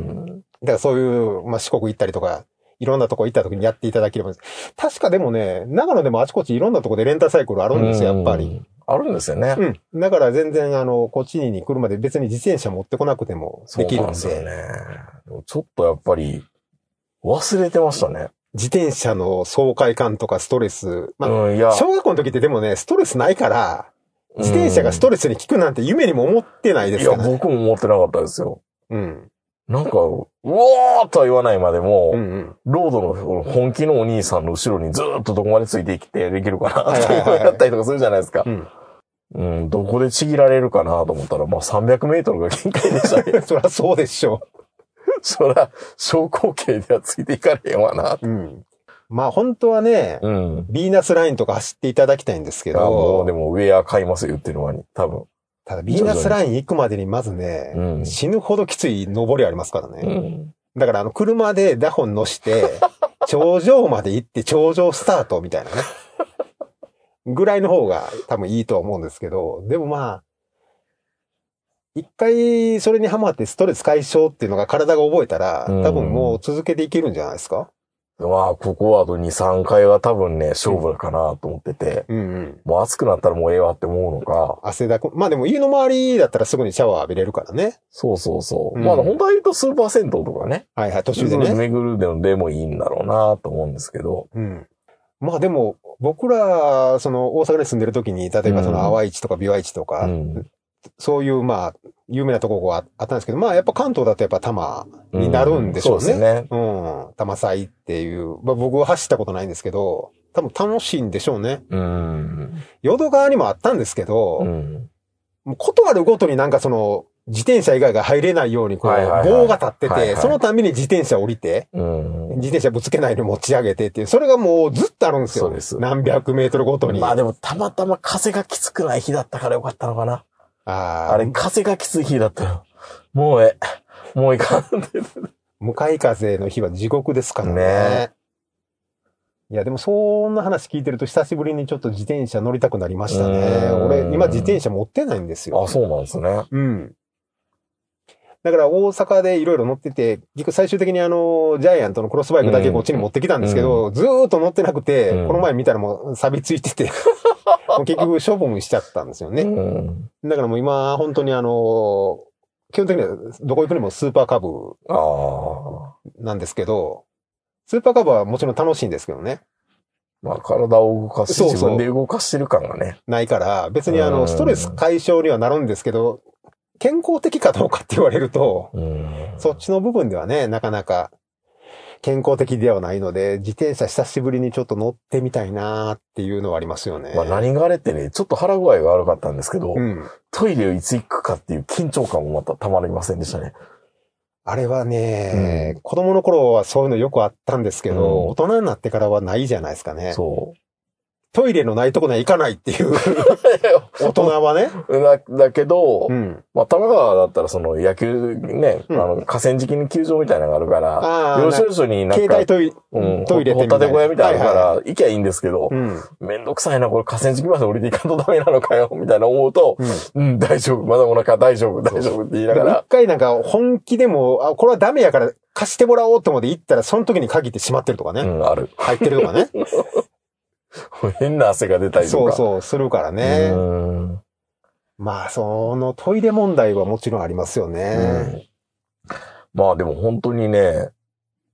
からそういう、まあ、四国行ったりとか、いろんなとこ行った時にやっていただければ。確かでもね、長野でもあちこちいろんなとこでレンタサイクルあるんですよ、やっぱり。うん。あるんですよね。うん。だから全然、あの、こっちに来るまで別に自転車持ってこなくてもできるんで。そうですよね。ちょっとやっぱり、忘れてましたね。自転車の爽快感とかストレス。まあ、うん、いや。小学校の時ってでもね、ストレスないから、自転車がストレスに効くなんて夢にも思ってないでいや、すからね。僕も思ってなかったですよ。うん。なんか、うおーとは言わないまでも、うんうん。ロードの本気のお兄さんの後ろにずーっとどこまでついてきてできるかなってやったりとかするじゃないですかう。ん。うん、どこでちぎられるかなと思ったら、まあ300メートルが限界でしたね。そりゃそうでしょ そら、小口径ではついていかれへんわな。う。うん。まあ本当はね、うん。ビーナスラインとか走っていただきたいんですけあもうでど、もウェア買いますよ言ってる間に。多分。ただビーナスライン行くまでにまずね、うん死ぬほどきつい登りありますからうね。ん。だからあの車でダホン乗して、頂上まで行って頂上スタートみたいなね。ぐらいの方が多分いいとは思うんですけど、でもまあ、一回それにハマってストレス解消っていうのが体が覚えたら、うん多分もう続けていけるんじゃないですか？まあ、ここはあと2、3回は多分ね、勝負かなと思ってて、うんうん。もう暑くなったらもうええわって思うのか、汗だく。まあでも家の周りだったらすぐにシャワー浴びれるからね。そうそうそう。うんまあ、本当は言うとスーパー銭湯とかね、はいはい、途中でね。巡るのでもいいんだろうなと思うんですけど。うん。まあでも、僕ら、その大阪に住んでる時に、例えばそのうん淡市とか美和市とか、うん。そういうまあ、有名なところがあったんですけど、まあやっぱ関東だとやっぱ多摩になるんでしょうね。そうですね。うん。多摩祭っていう、まあ僕は走ったことないんですけど、多分楽しいんでしょうね。うん。淀川にもあったんですけど、うん。もうことあるごとになんかその、自転車以外が入れないようにこう、棒が立ってて、そのたびに自転車降りて、うん。自転車ぶつけないように持ち上げてっていう、それがもうずっとあるんですよ。そうです何百メートルごとに。まあでも、たまたま風がきつくない日だったからよかったのかな。あーあれ、風がきつい日だったよ。もうええ。もういかん。向かい風の日は地獄ですからね。ねいや、でもそんな話聞いてると久しぶりにちょっと自転車乗りたくなりましたね。うん俺、今自転車持ってないんですよ。あ、そうなんですね。うん。だから大阪でいろいろ乗ってて、結局最終的にあの、ジャイアントのクロスバイクだけこっちに持ってきたんですけど、ずーっと乗ってなくて、うんこの前見たらもう錆びついてて、もう結局処分しちゃったんですよね。うん。だからもう今、本当にあの、基本的にはどこ行くにもスーパーカブ。なんですけど、スーパーカブはもちろん楽しいんですけどね。まあ、体を動かし、そうそう自分で動かしてる感がね。ないから、別にあの、うんストレス解消にはなるんですけど、健康的かどうかって言われると、うん。そっちの部分ではね、なかなか健康的ではないので、自転車久しぶりにちょっと乗ってみたいなっていうのはありますよね。まあ、何があれってね、ちょっと腹具合が悪かったんですけど、うん。トイレをいつ行くかっていう緊張感もまたたまりませんでしたね。あれはね、子供の頃はそういうのよくあったんですけど、うん大人になってからはないじゃないですかね。そトイレのないとこには行かないっていうう。大人はね。だだけど、うん。まあ、玉川だったらその野球ね、うんあの、河川敷に球場みたいなのがあるから、要所要所になんか携帯、トイレ、うん、トイレほったて小屋みたいなのあるから、は行きゃいいんですけどい、うん。めんどくさいな、これ河川敷まで降りていかんとダメなのかよ、みたいな思うと、うん。うん、大丈夫、まだお腹大丈夫、大丈夫って言いながら、回なんか本気でも、あ、これはダメやから貸してもらおうと思って行ったら、その時に限ってしまってるとかね。うん、ある。入ってるとかね。変な汗が出たりとか。そうそう、するからね。うんまあ、そのトイレ問題はもちろんありますよね。まあでも本当にね、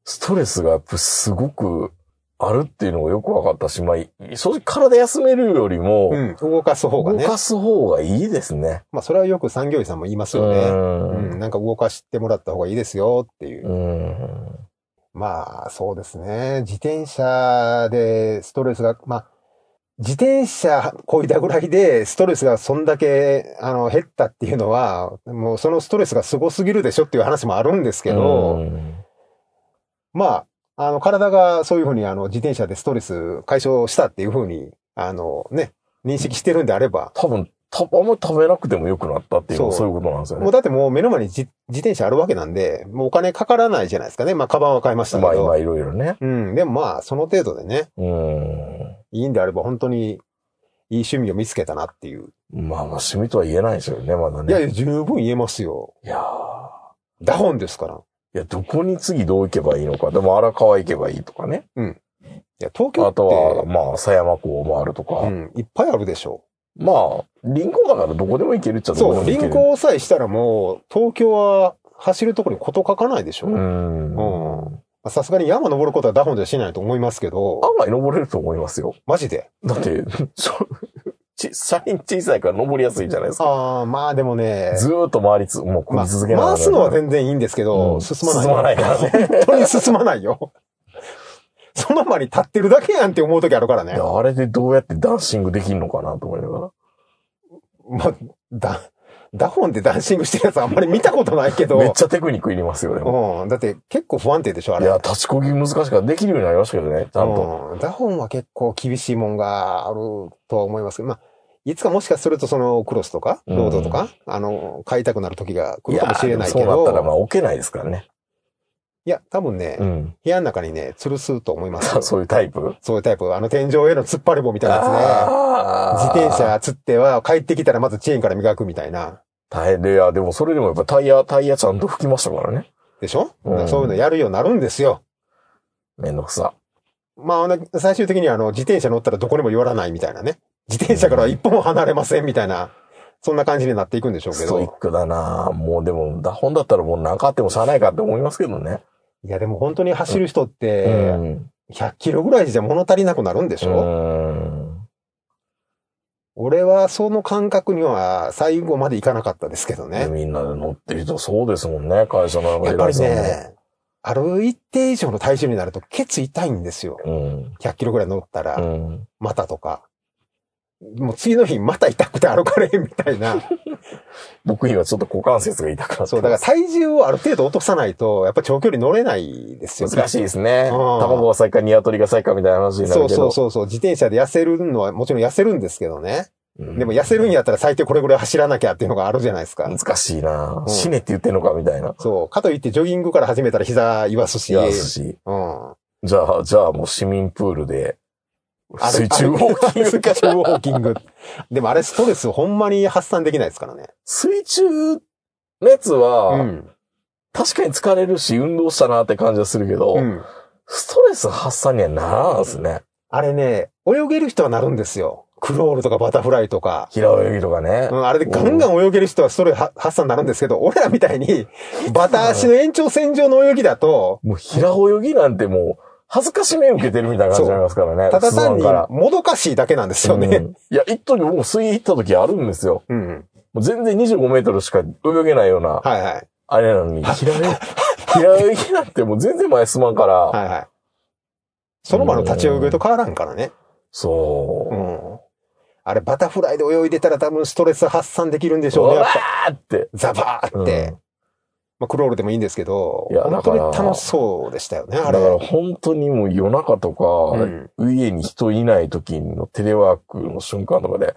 ストレスがやっぱすごくあるっていうのがよく分かったし、まあ、正直体休めるよりも、うん。動かす方がね。動かす方がいいですね。まあ、それはよく産業医さんも言いますようね。んうん。なんか動かしてもらった方がいいですよっていう。うん。まあ、そうですね。自転車でストレスが、まあ、自転車こいだぐらいでストレスがそんだけ、あの、減ったっていうのは、もうそのストレスがすごすぎるでしょっていう話もあるんですけど、うんまあ、あの、体がそういうふうにあの、自転車でストレス解消したっていうふうに、あの、ね、認識してるんであれば、多分、たあんまべなくても良くなったっていうのはそういうことなんですよね。もうだってもう目の前に自自転車あるわけなんで、もうお金かからないじゃないですかね。まあ、カバンは買いましたけど。まあ今いろいろね。うん。でもまあ、その程度でね、うん。いいんであれば本当にいい趣味を見つけたなっていう。まあまあ趣味とは言えないですよね、まだね。いやいや、十分言えますよ。いやーダホンですから。いや、どこに次どう行けばいいのか。でも荒川行けばいいとかね。いや、東京って、あとは、まあ、狭山港もあるとか。うん、いっぱいあるでしょ。まあ、臨港だからどこでも行けるっちゃどこそう、でも行ける。臨港さえしたらもう、東京は走るところにこと書かないでしょ。うまん。あさすがに山登ることはダホンじゃしないと思いますけど、案外登れると思いますよ。マジで？だって、ち車輪小さいから登りやすいじゃないですか。ああ、まあでもね、ずーっと回りつ、もう続けながら。回すのは全然いいんですけど、うん進まない。進まないからね。本当に進まないよ。その場に立ってるだけやんって思う時あるからねい。や、あれでどうやってダンシングできんのかなと思いながら。まあ、だ、ダホンでダンシングしてるやつあんまり見たことないけど。めっちゃテクニックいりますよ、でも。うん。だって結構不安定でしょ、あれ。いや、立ちこぎ難しかった。できるようになりましたけどね、ちゃんと。うん。ダホンは結構厳しいもんがあるとは思いますけど、まあ、いつかもしかするとそのクロスとか、うんロードとか、あの、買いたくなる時が来るかもしれないけそうなったら、まど、あ、置けないですからね。いや、多分ね、うん。部屋の中にね、吊るすと思いますよ。そういうタイプ？そういうタイプ。あの天井への突っ張り棒みたいなやつね。自転車釣っては帰ってきたらまずチェーンから磨くみたいな。大変で、いや、でもそれでもやっぱタイヤ、タイヤちゃんと拭きましたからね。でしょ、うんそういうのやるようになるんですよ。めんどくさ。まあ、最終的にはあの、自転車乗ったらどこにも寄らないみたいなね。自転車からは一歩も離れませんみたいな、そんな感じになっていくんでしょうけど。ストイックだなもうでも、だ本だったらもう何かあってもしゃあないかって思いますけどね。いや、でも本当に走る人っうて、ん。100キロぐらいじゃ物足りなくなるんでしょ、うん。俺はその感覚には最後までいかなかったですけどね。みんなで乗ってる人そうですもんね、会社の中で。やっぱりね、ある一定以上の体重になるとケツ痛いんですよ。うん。100キロぐらい乗ったら。うん。股とか。もう次の日また痛くて歩かれへんみたいな。僕にはちょっと股関節が痛くなってそう、だから体重をある程度落とさないと、やっぱ長距離乗れないですよ。難しいですね。うん卵が先か鶏が先かみたいな話になそうるけど。そうそうそう。自転車で痩せるのはもちろん痩せるんですけどね。うんでも痩せるんやったら最低これぐらい走らなきゃっていうのがあるじゃないですか。難しいなうん死ねって言ってんのかみたいな。そう。かといってジョギングから始めたら膝言わすし。いやすし。うん。じゃあ、じゃあもう市民プールで、水中ウォーキング水中ウォーキング。でもあれストレスほんまに発散できないですからね。水中のやつは、うん。確かに疲れるし、運動したなって感じはするけど、うん。ストレス発散にはならんですね。あれね、泳げる人はなるんですよ。クロールとかバタフライとか。平泳ぎとかね。うん、あれでガンガン泳げる人はストレス発散になるんですけど、俺らみたいに、バタ足の延長線上の泳ぎだと、もう平泳ぎなんてもう、恥ずかしめ受けてるみたいな感じになりますからね。ただ単にもどかしいだけなんですようね。んいや、一時僕も水泳行った時あるんですよ。うん。もう全然25メートルしか泳げないような、はいはい。あれなのに、平泳ぎ、平泳ぎなんてもう全然前進まんから、はいはい。その場の立ち泳ぎと変わらんからね。そうう。ん。あれ、バタフライで泳いでたら多分ストレス発散できるんでしょうね。うわやっぱーって。ザバーって。うんまあ、クロールでもいいんですけど、いや本当に楽しそうでしたよね、あれ。だから本当にもう夜中とか、うん家に人いない時のテレワークの瞬間とかで、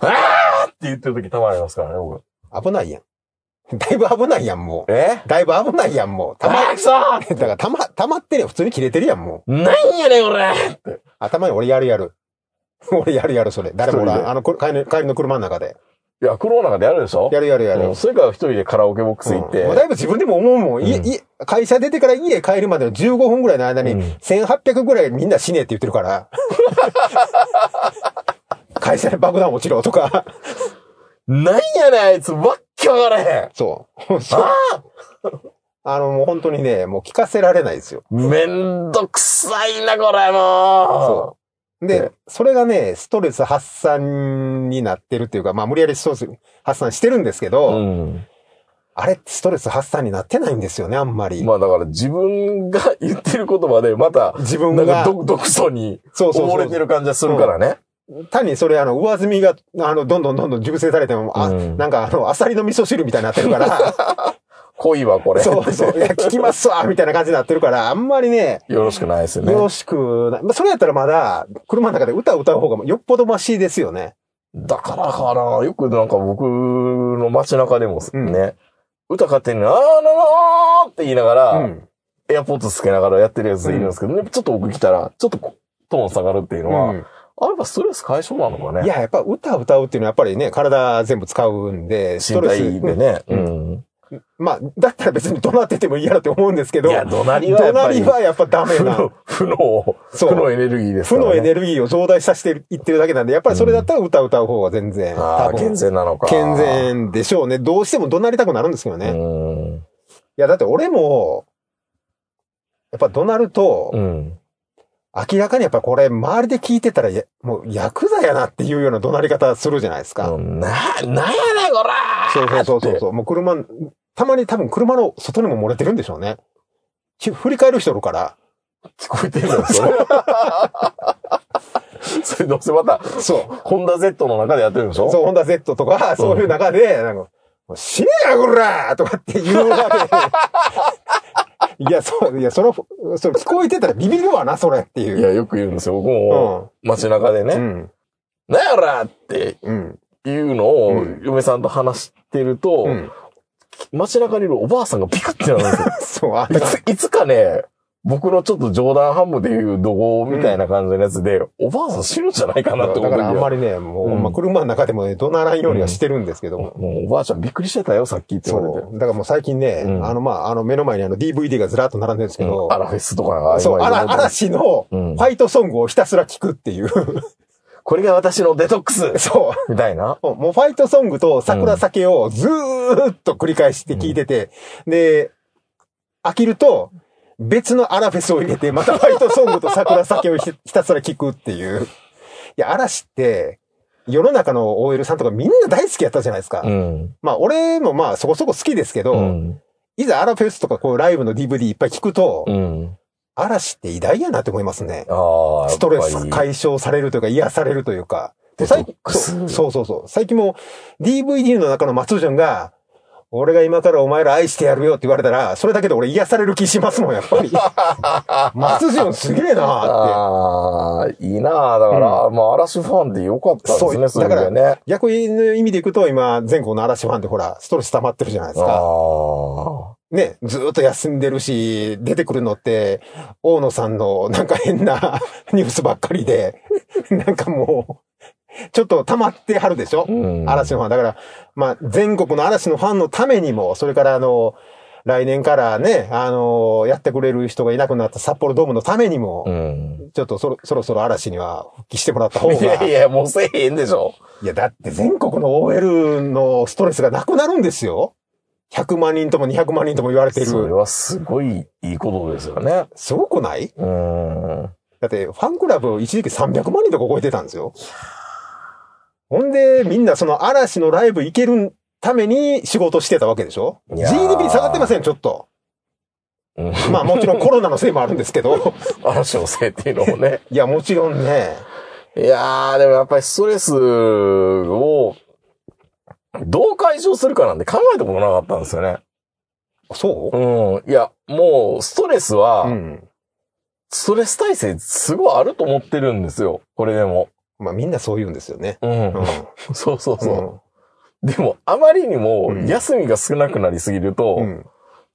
あーって言ってる時たまにありますからね、僕。危ないやん。だいぶ危ないやん、もえ？う。だいぶ危ないやん、もう。たま、くそー だからたま、たまってるよ。普通に切れてるやん、もう。なんやねん、俺。頭に俺やるやる。俺やるやる、それ。誰もおらあの、帰りの車の中で。いや、黒の中でやるでしょ？やるやるやる。うんそれから一人でカラオケボックス行って。うんもうだいぶ自分でも思うもん。家、うん家会社出てから家帰るまでの15分ぐらいの間に、うん1800ぐらいみんな死ねって言ってるから。会社で爆弾落ちろとか。なんやねん、あいつ、わっけわからへん。そう。そうああの、もう本当にね、もう聞かせられないですよ。ーめんどくさいな、これ、もそう。で、それがね、ストレス発散になってるっていうか、まあ無理やりストレス発散してるんですけど、う。うん。あれってストレス発散になってないんですよね、あんまり。まあだから自分が言ってる言葉でまた、自分が、毒毒素にそうそうそう溺れてる感じがするからね。単にそれあの、上積みが、あの、どんどんどんどん熟成されても、あ、うんなんかあの、アサリの味噌汁みたいになってるから、恋はこれ。そうそう、いや、聞きますわ みたいな感じになってるから、あんまりね、よろしくないですよね。よろしくない。まあ、それやったらまだ、車の中で歌を歌う方がよっぽどマシですよね。だからかな、よくなんか僕の街中でもね、うん歌勝手に、あーなーって言いながら、うん。エアポッドつけながらやってるやついるんですけど、ねちょっと僕来たら、ちょっとこトーン下がるっていうのは、うんあれはストレス解消なのかね。いや、やっぱ歌を歌うっていうのはやっぱりね、体全部使うんで、スト身レス。体でね。ううんん。まあ、だったら別に怒鳴っててもいいやろって思うんですけど、いや、怒鳴りはや怒鳴っぱりりはやっぱダメな負の、。負の、エネルギーですから、ね。負のエネルギーを増大させていってるだけなんで、やっぱりそれだったら歌歌う方が全然、ああ、多分健全なのか。健全でしょうね。どうしても怒鳴りたくなるんですけどね。いうん。や、だって俺も、やっぱ怒鳴ると、うん。明らかにやっぱこれ周りで聞いてたらや、もうヤクザやなっていうような怒鳴り方するじゃないですか。うんな、なんやねん、こらそうそうそうそう。もう車、たまに多分車の外にも漏れてるんでしょうね。ひ振り返る人おるから。聞こえてるのそれ。それどうせまた、そう。ホンダ Z の中でやってるんでしょ？そう、ホンダ Z とか、そういう中で、なんか、死ねやこらとかって言うわけで。いや、そう、いや、その、それ聞こえてたらビビるわな、それっていう。いや、よく言うんですよ。僕も、街中でね、うん。なんやらってうん。いうのをうん、嫁さんと話してると、うん。街中にいるおばあさんがピクってなるんですよ。そう、あいつ、いつかね、僕のちょっと冗談半分でいう怒号みたいな感じのやつで、おばあさん死ぬんじゃないかなって思うだからあんまり。りね、もう、うんまあ、車の中でもね、怒鳴らんようにはしてるんですけども。もうおばあちゃんびっくりしてたよ、さっきって言われて。だからもう最近ね、うんあの、まあ、あの、目の前にあの DVD がずらっと並んでるんですけど、うんアラフェスとかがそう、嵐のフうんァイトソングをひたすら聴くっていう。これが私のデトックスそう。みたいな。もうファイトソングと桜酒をずーっと繰り返して聞いてて、で、飽きると、別のアラフェスを入れて、またファイトソングと桜酒をひ ひたすら聞くっていう。いや、嵐って、世の中の OL さんとかみんな大好きやったじゃないですか。うん。まあ、俺もまあそこそこ好きですけど、うん。いざアラフェスとかこうライブの DVD いっぱい聞くと、うん。嵐って偉大やなって思いますね。ああ、ストレス解消されるというか癒されるというか。デトックスそうそうそう。最近も DVD の中の松潤が、俺が今からお前ら愛してやるよって言われたら、それだけで俺癒される気しますもん、やっぱり。松潤すげえなーっああ、いいなあだから、まあ、嵐ファンでよかったですね、そうそういう意味でね。て。逆の意味でいくと、今、全国の嵐ファンってほら、ストレス溜まってるじゃないですあか。あ。ね、ずーっと休んでるし、出てくるのって、大野さんのなんか変なニュースばっかりで、なんかもう、ちょっと溜まってはるでしょ？うん。嵐のファン。だから、まあ、全国の嵐のファンのためにも、それからあの、来年からね、あの、やってくれる人がいなくなった札幌ドームのためにも、うん。ちょっとそろそろそろ嵐には復帰してもらった方が。いやいや、もうせえへんでしょ。いや、だって全国の OL のストレスがなくなるんですよ。100万人とも200万人とも言われている。それはすごいいいことですよね。すごくない？うん。だって、ファンクラブ一時期300万人とか超えてたんですよ。ほんで、みんなその嵐のライブ行けるために仕事してたわけでしょ ?GDP 下がってません、ちょっと。うんまあもちろんコロナのせいもあるんですけど。嵐のせいっていうのもね。いや、もちろんね。いやー、でもやっぱりストレスを、どう解消するかなんて考えたことなかったんですよね。そう？うん。いや、もう、ストレスは、うん。ストレス耐性すごいあると思ってるんですよ。これでも。まあみんなそう言うんですよね。うん。うん。そうそうそう。うんでも、あまりにもうん休みが少なくなりすぎると、うん。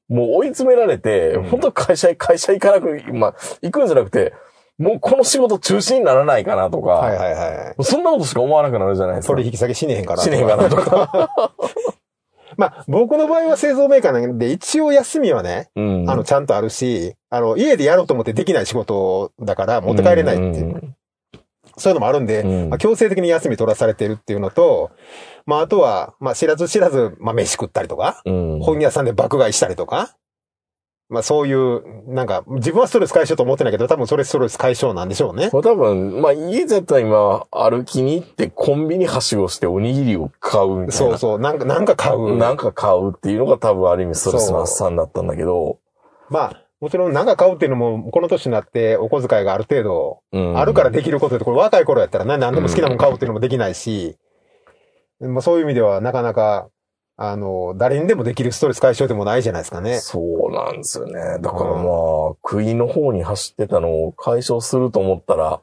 もう追い詰められて、うん本当会社、会社行かなく、まあ、行くんじゃなくて、もうこの仕事中止にならないかなとか、はいはいはい。そんなことしか思わなくなるじゃないですか。取引先しねへんから。しねえかなとか。まあ僕の場合は製造メーカーなんで、一応休みはね、うんあの、ちゃんとあるし、あの、家でやろうと思ってできない仕事だから持って帰れないっていう、うんそういうのもあるんで、うんまあ、強制的に休み取らされてるっていうのと、まあ、あとは、まあ、知らず知らず、まあ、飯食ったりとか、うん本屋さんで爆買いしたりとか、まあ、そういう、なんか、自分はストレス解消と思ってないけど、多分それストレス解消なんでしょうね。これ多分、まあ家絶対今歩きに行ってコンビニはしごしておにぎりを買うみたいな。そうそう、なんか、なんか買う。なんか買うっていうのが多分ある意味ストレス発散だったんだけど、まあ、もちろんなんか買うっていうのも、この年になってお小遣いがある程度、うんあるからできることで、これ若い頃やったらね、何でも好きなもん買うっていうのもできないし、まあそういう意味ではなかなか、あの、誰にでもできるストレス解消でもないじゃないですかね。そうなんですよね。だからまあ、食いの方に走ってたのを解消すると思ったら、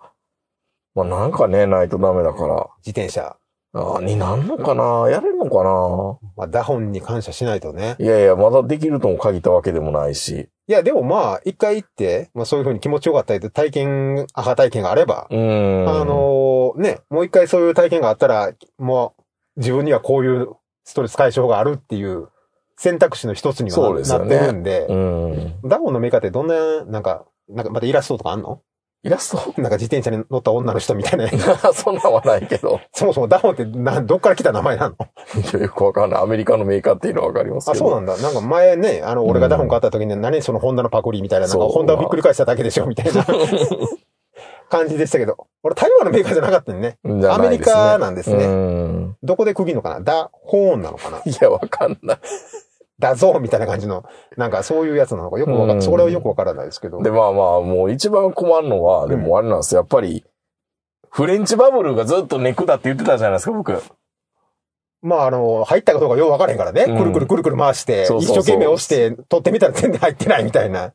まあなんかね、ないとダメだから、自転車。あになんのかな？やれるのかな？まあ、ダホンに感謝しないとね。いやいや、まだできるとも限ったわけでもないし。いや、でもまあ、一回行って、まあそういうふうに気持ちよかったりと体験、アハ体験があれば、うーん。あのね、もう一回そういう体験があったら、もう自分にはこういうストレス解消があるっていう選択肢の一つにはななってるんで、うん。ダゴンのメカってどんな、なんか、なんかまたイラストとかあんの？イラスト？なんか自転車に乗った女の人みたいな。そんなんはないけど。そもそもダホンってな、どっから来た名前なの？い やよくわかんない。アメリカのメーカーっていうのはわかりますあ、けど。そうなんだ。なんか前ね、あの、俺がダホン買った時に何そのホンダのパクリみたいな、なんかホンダをひっくり返しただけでしょみたいな感じでしたけど。俺台湾のメーカーじゃなかったんね。ねアメリカなんですねうん。どこで区切るのかな？ダホーンなのかな？いや、わかんない。 DAZN みたいな感じの、なんかそういうやつなのかよくわかうんん、それはよくわからないですけど。で、まあまあ、もう一番困るのは、でもあれなんですよ。やっぱり、フレンチバブルがずっとネックだって言ってたじゃないですか、僕。まああの、入ったかどうかようわからへんからね。うんくるくるくるくる回して、一生懸命押して、取ってみたら全然入ってないみたいな。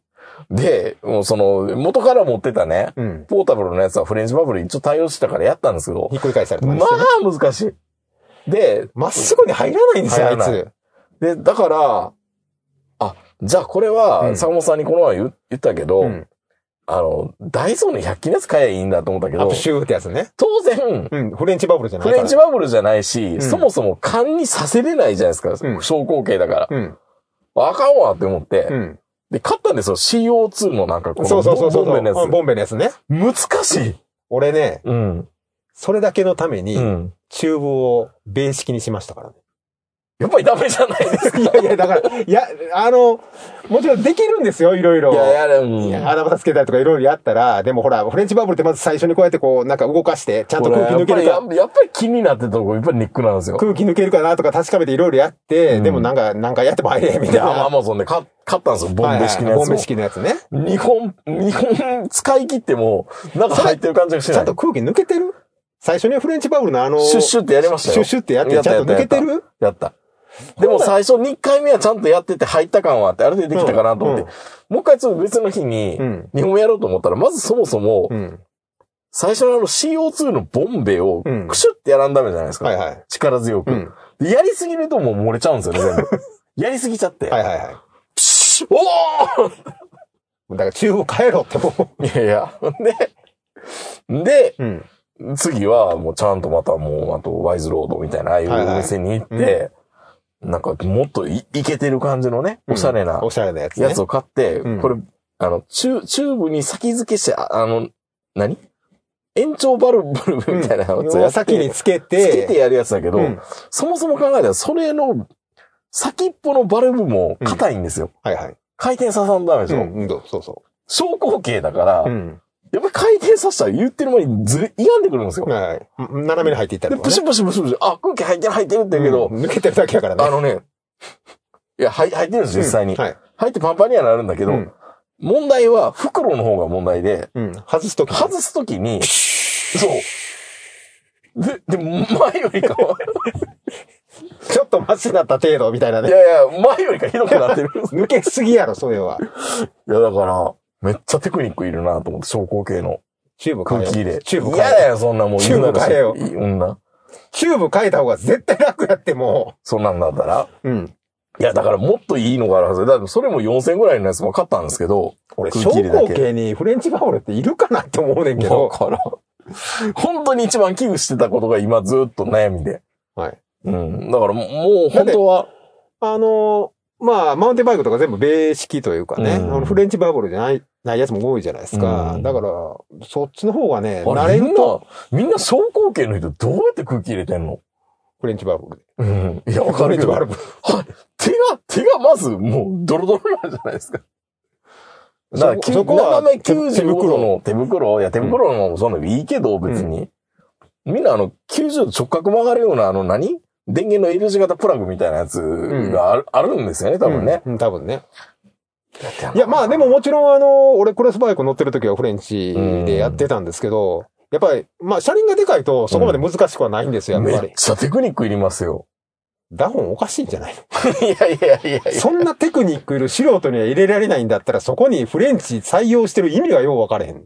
で、もうその、元から持ってたね、うん。ポータブルのやつはフレンチバブルに一応対応してたからやったんですけど、ひっくり返したりとかましてね。あ難しい。で、まっすぐに入らないんですよ、あいつ。で、だから、あ、じゃあこれうは、ん坂本さんにこの前言言ったけど、うん。あの、ダイソーの100均のやつ買えばいいんだと思ったけどアップ、シューってやつね。当然、うん。フレンチバブルじゃない。フレンチバブルじゃないし、んそもそも缶にさせれないじゃないですか。うん昇降形だから。うん。あかんわって思って、うん。で、買ったんですよ。CO2 のなんかこのそうそうそうそう。ボンベのやうんボンベのやつね。つ。難しい。俺ね、うん。それだけのためうに、ん。チューブをベー式にしましたからね。やっぱりダメじゃないですか。いやいや、だから、いや、あの、もちろんできるんですよ、いろいろ。いや。いや穴場つけたりとかいろいろやったら、でもほら、フレンチバブルってまず最初にこうやってこう、なんか動かして、ちゃんと空気抜けるかやっぱり、やっぱり気になってたとこ、やっぱりネックなんですよ。空気抜けるかなとか確かめていろいろやって、うんでもなんか、なんかやっても入れみたいで、な。アマゾンで買買ったんですよ。ボンベ式のやつを。はいはいボンベ式のやつね。日本、日本使い切っても、なんか入ってる感じがしない。ちゃんと空気抜けてる？最初にフレンチバブルのあの、シュッシュってやりましたよ。シュッシュってやって、ちゃんと抜けてる？やった。でも最初2回目はちゃんとやってて入った感はあって、ある程度できたかなと思って、うんもう一回ちょっと別の日にう、ん。2本目やろうと思ったら、まずそもそもう、ん。最初のあの CO2 のボンベをうんクシュってやらんダメじゃないですか。はいはい。力強く、やりすぎるともう漏れちゃうんですよね、全部。やりすぎちゃって。はいはいはプシュおーい。だからチューブ変えろってもう。いやいや。で、で、うん。次はもうちゃんとまたもう、あとワイズロードみたいな、ああいうお店に行って、なんかもっといいけてる感じのね、おしゃれなおしゃれなやつね。やつを買って、うんこれ、あの、チュチューブに先付けして、ああの、何？延長バルブみたいなやつをやって、先につけつて、けてやるやつだけど、うんそもそも考えたら、それの先っぽのバルブも硬いんですよ。はいはい。回転ささんとダメでしょ。うん、うん、そうそ昇降形だから、う。うん。やっぱり回転させたら言ってる間にずれ、歪んでくるんですよ。はい。斜めに入っていったりで、とか、ね。プシュプシュプシュプシュ、あ、空気入ってる入ってるって言うけど、うん抜けてるだけやからね。あのね、いや、入入ってるんです、実際に。うんはい。入ってパンパンにはなるんだけど、うん問題は袋の方が問題で、うん。外すとき。外すときに、そう。で、で、前よりかは、ちょっとマシになった程度みたいないね。やいや、前よりかひどくなってる。抜けすぎやろ、それは。いや、だから、めっちゃテクニックいるなと思って、昇降系のチューブ変えよう。空気入れ。チューブ変。嫌だよ、そんなもう。チューブ変えよういい女。チューブ変えた方が絶対楽やってもそんなんだったら。う。うん。いや、だからもっといいのがあるはず。だからそれも4000ぐらいのやつも買ったんですけど。俺、空昇気入れだけ降系にフレンチバブルっているかなって思うねんけだど。から、本当に一番危惧してたことが今ずっと悩みで。はい。うん。だからもうもう本当は、あの、まあ、マウンテンバイクとか全部米式というかね、うんあのフレンチバブルじゃない、ないやつも多いじゃないですか。うんだから、そっちの方がね、慣あれみんれると、な、みんな昇降系の人どうやって空気入れてんの？フレンチバブルで。うん。いや、わかるけど。フレンチバブル。はい。手が、手がまずもうドロドロなんじゃないですか。だから、そそこは手95手袋度の手袋、いや、手袋のそんなのいいけど、別に。みんなあの、90度直角曲がるような、あの何？電源の L 字型プラグみたいなやつがある,、あるんですよね、多分ね。うん。多分ね。いや、まあでももちろんあの、俺クロスバイク乗ってる時はフレンチでやってたんですけど、やっぱり、まあ車輪がでかいとそこまで難しくはないんですよ、めやっぱり。っちゃテクニックいりますよ。ダホンおかしいんじゃないのいやいやいやいや。そんなテクニックいる素人には入れられないんだったら、そこにフレンチ採用してる意味がよう分かれへん。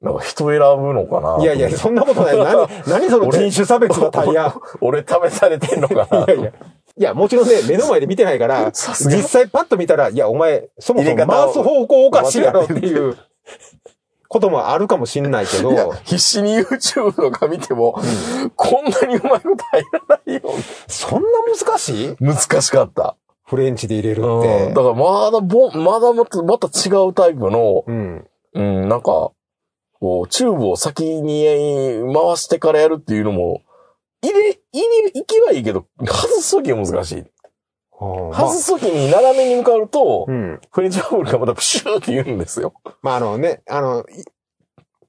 なんか人選ぶのかな？いやいや、そんなことない。何、何その人種差別のタイヤ？俺試されてんのかな？いやいや。いや、もちろんね、目の前で見てないから、実際パッと見たら、いや、お前、そもそも回す方向おかしいやろっていうこともあるかもしんないけど、必死に YouTube とか見ても、こんなにうまいこと入らないよ。そんな難しい？難しかった。フレンチで入れるっうん。てだ。からまだぼ、まだまた、また違うタイプの、うん。うん、なんか、こう、チューブを先に回してからやるっていうのも、入れ、入れ、行きはいいけど、外すときは難しい。はあ外すときに斜めに向かうと、うん。フレンチバブルがまたプシューって言うんですよ。まあ、あのね、あの、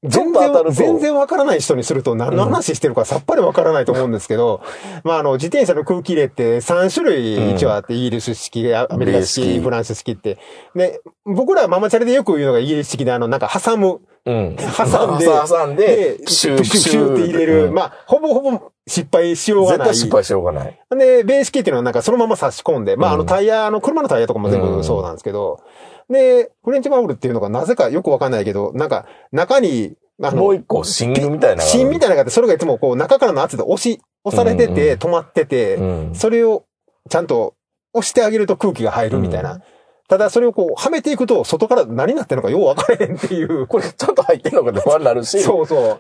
全然、全然わからない人にすると何の話してるかさっぱりわからないと思うんですけど、まあ、あの、自転車の空気入れって3種類一応あって、イギリス式、アメリカ米式、式フランス式って。で、僕らはママチャリでよく言うのがイギリス式で、あの、なんか挟む。うん。挟んで挟んで、プシュー、プシュって入れる。うんまあ、ほぼほぼ失敗しようがない。絶対失敗しようがない。で、ベースキーっていうのはなんかそのまま差し込んで、まあ、あのうんタイヤ、あの車のタイヤとかも全部そうなんですけど、で、フレンチバブルっていうのがなぜかよくわかんないけど、なんか中に、あの、もう一個、シングみたいな。芯みたいなのがあって、それがいつもこう中からの圧で押し、押されてて、うん止まってて、うん。それをちゃんと押してあげると空気が入るみたいな。うただそれをこう、はめていくと、外から何になってるのかよう分からへんっていう。これちゃんと入ってんのかって不安になるし、そうそ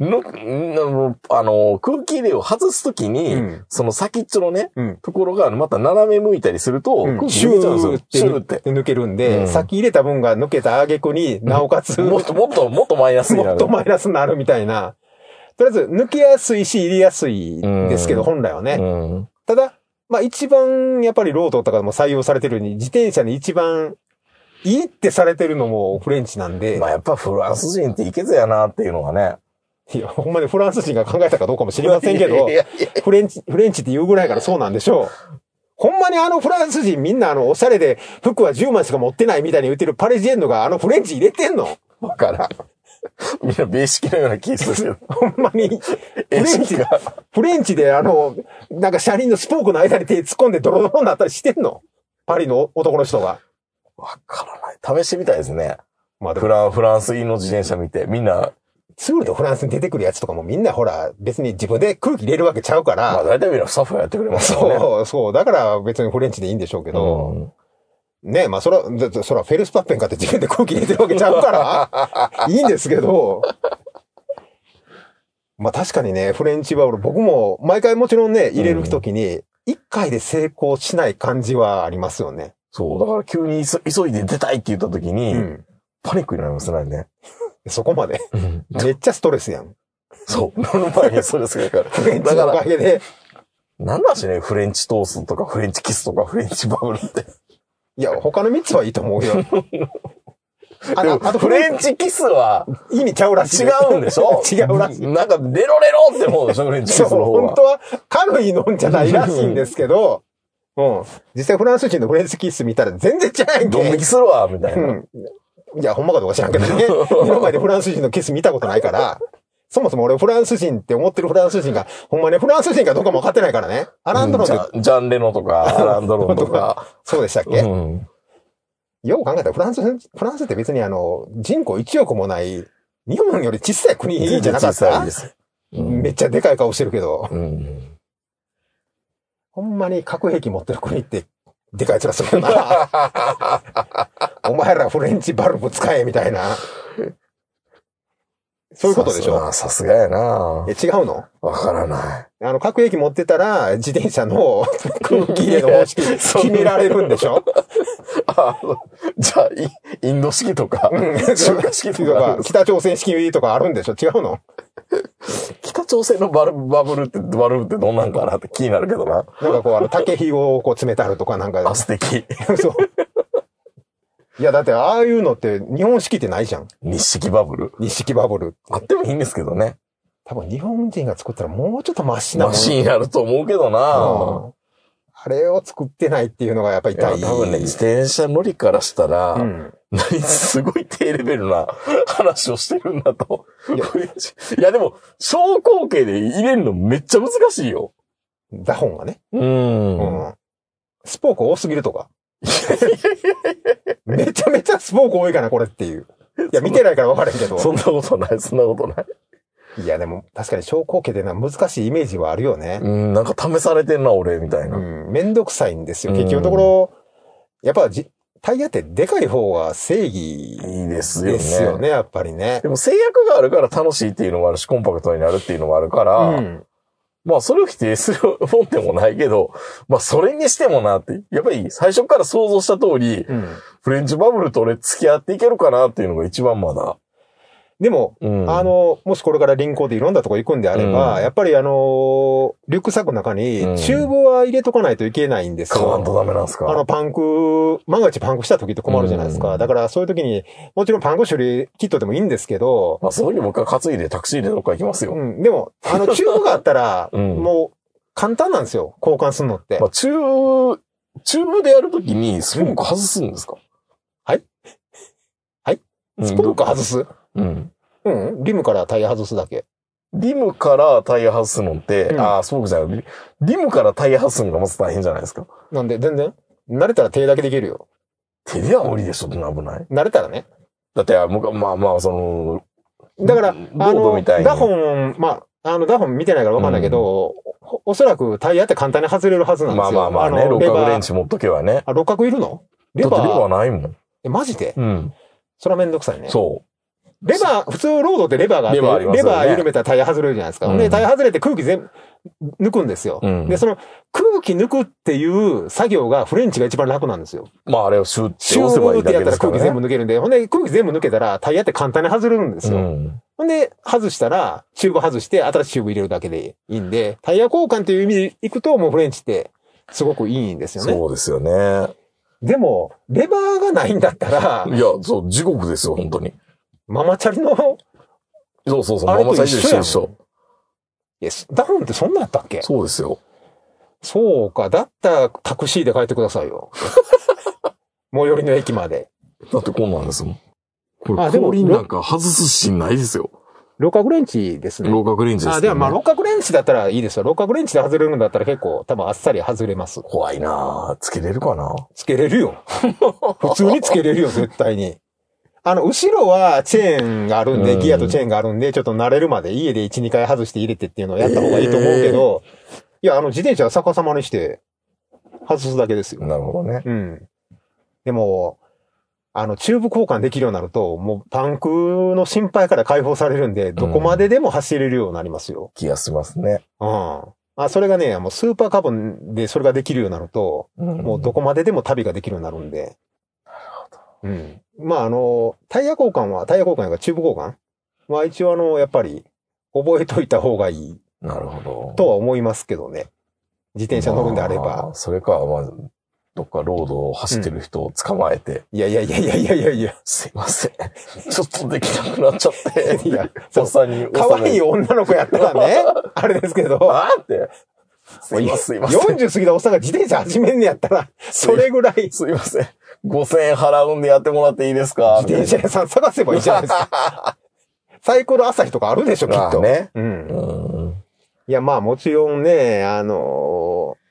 う。の、んあの、空気入れを外すときに、うんその先っちょのね、うん。ところがまた斜め向いたりすると、うん空気シュ抜けちゃうんですよーっ。てシューって。抜けるんで、うんさっき入れた分が抜けた挙句になおかつ、もっともっともっとマイナスになる。もっとマイナスになるみたいな。とりあえず、抜けやすいし、入れやすいですけど、うん本来はね。うん。ただ、まあ一番、やっぱりロードとかでも採用されてるように、自転車に一番いいってされてるのもフレンチなんで、まあやっぱフランス人っていけずやなっていうのがね。いや、ほんまにフランス人が考えたかどうかも知りませんけど フレンチ、フレンチって言うぐらいからそうなんでしょう。ほんまにあのフランス人みんなあのおしゃれで服は10枚しか持ってないみたいに言ってるパリジェンヌがあのフレンチ入れてんのわからん。みんなベーシックのような気がするけど。ほんまに。フエレンチシが。フレンチであの、なんか車輪のスポークの間に手突っ込んでドロドロになったりしてんの？パリの男の人が。わからない。試してみたいですね。まあフラン、フランスインの自転車見て、みんな、ツールでフランスに出てくるやつとかもみんなほら、別に自分で空気入れるわけちゃうかまあら、大体みんなスタッフがやってくれますね。そう、そう、だから別にフレンチでいいんでしょうけど、うんねまあそら、そらフェルスパッペンかって自分で空気入れてるわけちゃうから、いいんですけど、まあ確かにね、フレンチバブル、僕も毎回もちろんね、入れるときに、一回で成功しない感じはありますよね。そう、だから急に急急いで出たいって言った時に、うん。パニックになりますね。そこまで。めっちゃストレスやん。そう。乗る前にストレスがかかる。フレンチのおかげで。なんだしね、フレンチトーストとかフレンチキスとかフレンチバブルって。いや、他の3つはいいと思うよ。あ でもああとフレンチキスは意味ちゃうらしい。違うんでしょ？違うらしい。なんか、レロレロって思うでしょ、フレンチキそう、スの方は本当。は軽いのんじゃないらしいんですけど、うん。実際フランス人のフレンチキス見たら全然違うんドン引け。きするわ、みたいな。うん。いや、ほんまかどうか知らんけどね。目の前でフランス人のキス見たことないから、そもそも俺フランス人って思ってるフランス人が、ほんまね、フランス人かどうかも分かってないからね。アランドロンジってャンジャンレノ とか、アランドロンとか。そうでしたっけ、うんよう考えたらフランス、フランスって別にあの、人口1億もない、日本より小さい国じゃなかった？小さいです。うんめっちゃでかい顔してるけど、うんほんまに核兵器持ってる国って、でかい面するよな。お前らフレンチバルブ使え、みたいな。そういうことでしょ？さすがさすがやな。え、違うの？わからない。あの、核兵器持ってたら、自転車の 空気入れの方式決められるんでしょ？あじゃあ、イインド式とか、中華式とか、北朝鮮式とかあるんでしょ？違うの？北朝鮮のバルバブルって、バルブってどんなんかなって気になるけどな。なんかこう、あの、竹火をこう詰めてあるとかなんかあ、、素敵。そう。いや、だってああいうのって日本式ってないじゃん。日式バブル？日式バブル。あってもいいんですけどね。多分日本人が作ったらもうちょっとマシなマシになると思うけどなうんあれを作ってないっていうのがやっぱり痛い。多分ね、自転車乗りからしたら、うん。何すごい低レベルな 話をしてるんだと。いや いやでも、小口径で入れるのめっちゃ難しいよ。ザホンがね。う。うんん。スポーク多すぎるとか。めちゃめちゃスポーク多いかな、これっていう。いや、見てないから分からへんけど。そんなことない、そんなことない。いや、でも確かに小口径でな難しいイメージはあるよね。うん、なんか試されてんな、俺、みたいな。うん。めんどくさいんですよ。うん結局のところ、やっぱじ、タイヤってでかい方が正義ですよね。ですよね、やっぱりねで。も制約があるから楽しいっていうのもあるし、コンパクトになるっていうのもあるから、うん。まあ、それを否定するもんでもないけど、まあ、それにしてもなって、やっぱり最初から想像した通り、うん。フレンチバルブと俺付き合っていけるかなっていうのが一番まだ。でも、うん。あ、の、もしこれから輪行でいろんなとこ行くんであれば、うんやっぱりあの、リュックサックの中にうんチューブは入れとかないといけないんですよ。買わんとダメなんですかあの、パンク、万が一パンクした時って困るじゃないですか。うんだからそういう時に、もちろんパンク処理キットでもいいんですけど、まあ、その時僕は担いでタクシーでどっか行きますよ。うん、でも、あの、チューブがあったら、うんもう、簡単なんですよ。交換するのって。まあ、チューブ、チューブでやるときにスポーク外すんですか、はいはいうんスポーク外す？うん。うん。リムからタイヤ外すだけ。リムからタイヤ外すのって、うんああ、スポークじゃない。リムからタイヤ外すのがまず大変じゃないですか。なんで、全然？慣れたら手だけできるよ。手では無理でしょ、危ない。慣れたらね。だって、まあまあ、その、だから、ボあのードみたい、にダホン、まあ、あの、ダホン見てないからわかんないけど、おおそらくタイヤって簡単に外れるはずなんですよ。まあまあまあね、六角レンチ持っとけばね。あ、六角いるの？レだってレバーバー、ないもん。え、マジで？うん。それはめんどくさいね。そレバー、普通ロードってレバーがあって、レバーねレバー緩めたらタイヤ外れるじゃないですか。うんで、タイヤ外れて空気全部抜くんですよ。うんで、その空気抜くっていう作業がフレンチが一番楽なんですよ。う。まああれをシュッシュて押せばいいーってやったらだけですからね。空気全部抜けるんで、ほんで空気全部抜けたらタイヤって簡単に外れるんですよ。うん。ほんで、外したら、チューブ外して、新しいチューブ入れるだけでいいんで、タイヤ交換という意味でいくと、もうフレンチって、すごくいいんですよね。そうですよね。でも、レバーがないんだったら、いや、そう、地獄ですよ、本当に。ママチャリの、そうそうそう、ママチャリ一緒で一緒。えダウンってそんなんやったっけ？そうですよ。そうか。だったらタクシーで帰ってくださいよ。最寄りの駅まで。だってこんなんですもん。これ、あでもなんか外すシーンないですよ。六角レンチですね。六角レンジです、ね。あ、ではまあ六角レンチだったらいいですよ。六角レンチで外れるんだったら結構多分あっさり外れます。怖いなぁ。つけれるかなつけれるよ。普通につけれるよ、絶対に。あの、後ろはチェーンがあるんで、うんギアとチェーンがあるんで、ちょっと慣れるまで家で1、2回外して入れてっていうのをやった方がいいと思うけど、いや、あの、自転車は逆さまにして、外すだけですよ。なるほどね。うん。でも、あの、チューブ交換できるようになると、もうパンクの心配から解放されるんで、どこまででも走れるようになりますよ。気がしますね。うん。あ、それがね、もうスーパーカーボンでそれができるようになると、もうどこまででも旅ができるようになるんで。うん。まあ、あの、タイヤ交換は、タイヤ交換がチューブ交換は一応あの、やっぱり、覚えといた方がいいなるほど。とは思いますけどね。自転車乗るんであれまば。あそれか、まあ、どっかロードを走ってる人を捕まえて、いやいやいやいやいやいやいや。すいません。ちょっとできなくなっちゃって。いや、おっさんに、可愛いよ。女の子やったらね、あれですけど、あーって。すいません、すいません。40過ぎたおっさんが自転車始めんねやったら、それぐらいすいません。5000円払うんでやってもらっていいですか？自転車屋さん探せばいいじゃないですか。サイクル朝日とかあるでしょ、きっと。まあね。う。うんん。いや、まあもちろんね、あのー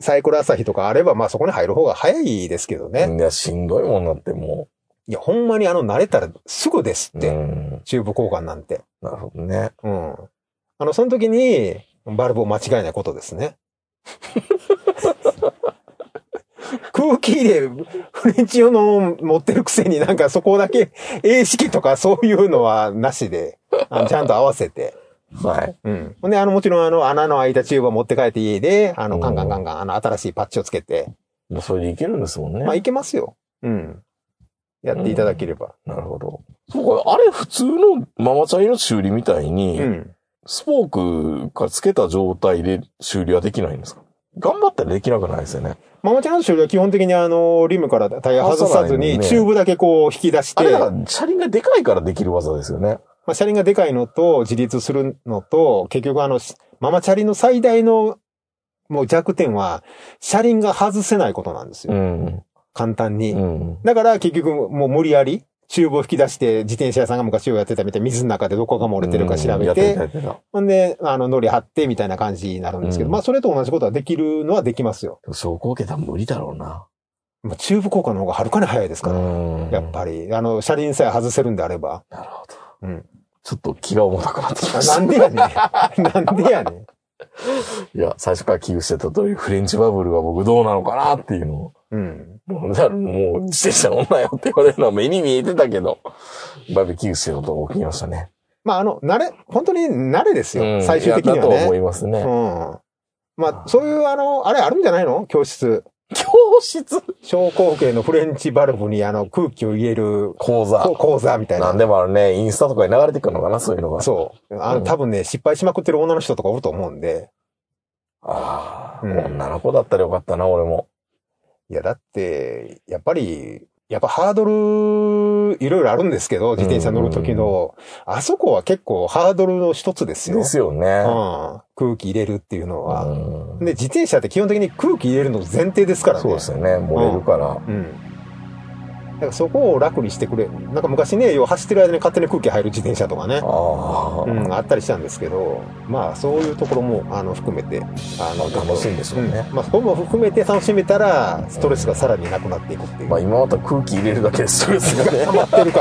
サイクル朝日とかあれば、まあそこに入る方が早いですけどね。いや、しんどいもんなってもいや、ほんまにあの、慣れたらすぐですう。って。うん。チューブ交換なんて。なるほどね。うん。あの、その時に、バルブを間違えないことですね。空気入れ、フレンチ用の持ってるくせになんかそこだけ、英式とかそういうのはなしで、あのちゃんと合わせて。はい。うん。ほんで、あの、もちろんあの、穴の開いたチューブを持って帰って家で、あの、うんカンカンカンカン、あの、新しいパッチをつけて、もうそれでいけるんですもんね。まあ、いけますよ。うん。やっていただければ。なるほど。そうか、あれ普通のママチャリの修理みたいに、うん。スポークからつけた状態で修理はできないんですか？頑張ったらできなくないですよね。ママチャラの修理は基本的にあの、リムからタイヤ外さずに、チューブだけこう引き出して、あれだから車輪がでかいからできる技ですよね。まあ、車輪がでかいのと、自立するのと、結局あの、ママチャリの最大の、もう弱点は、車輪が外せないことなんですよ。ん。簡単に。うん。だから結局もう無理やり、チューブを引き出して、自転車屋さんが昔をやってたみたいに水の中でどこが漏れてるか調べてほんで、あの、乗り張ってみたいな感じになるんですけど、うんまあ、それと同じことはできるのはできますよ。でも昇降桁無理だろうな。まあ、チューブ効果の方がはるかに早いですから、んやっぱり。あの、車輪さえ外せるんであれば。なるほど。うん。ちょっと気が重たくなってきまあした。なんでやねん。なんでやねん。いや、最初から危惧してた通り、フレンチバブルが僕どうなのかなっていうのを。うん。もう、だもう自転車乗んなよって言われるのは目に見えてたけど、だいぶ危惧してたとこ起きましたね。まあ、あの、慣れ、本当に慣れですよ。うん最終的にはやだと思ね。いますね。うん。まあ、そういう、あの、あれあるんじゃないの？教室。教室？小口径のフレンチバルブにあの空気を入れる講座。こ講座みたいな。なんでもあるね。インスタとかに流れてくるのかな、そういうのが。そう。あの、うん多分ね、失敗しまくってる女の人とかおると思うんで。ああ、うん女の子だったらよかったな、俺も。いや、だって、やっぱり、やっぱハードル、いろいろあるんですけど、自転車乗る時の、あそこは結構ハードルの一つですよ。ですよね。うん。空気入れるっていうのは。うんで、自転車って基本的に空気入れるの前提ですからね。そうですよね。漏れるから。うん。だからそこを楽にしてくれ。なんか昔ね、要は走ってる間に勝手に空気入る自転車とかね。ああ、うん、あったりしたんですけど、まあそういうところも、あの、含めて、あの、まあ楽しいんでしょうねんまあそこも含めて楽しめたら、ストレスがさらになくなっていくっていう。まあ今また空気入れるだけでストレスがね。溜まってるか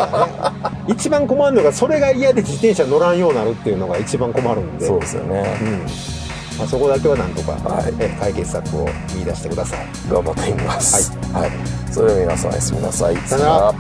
らね。一番困るのが、それが嫌で自転車乗らんようになるっていうのが一番困るんで。そうですよね。うん。まあそこだけはなんとか、はいえ解決策を見出してください。頑張ってみます。はい。それでは皆さんおやすみなさい。さよならら。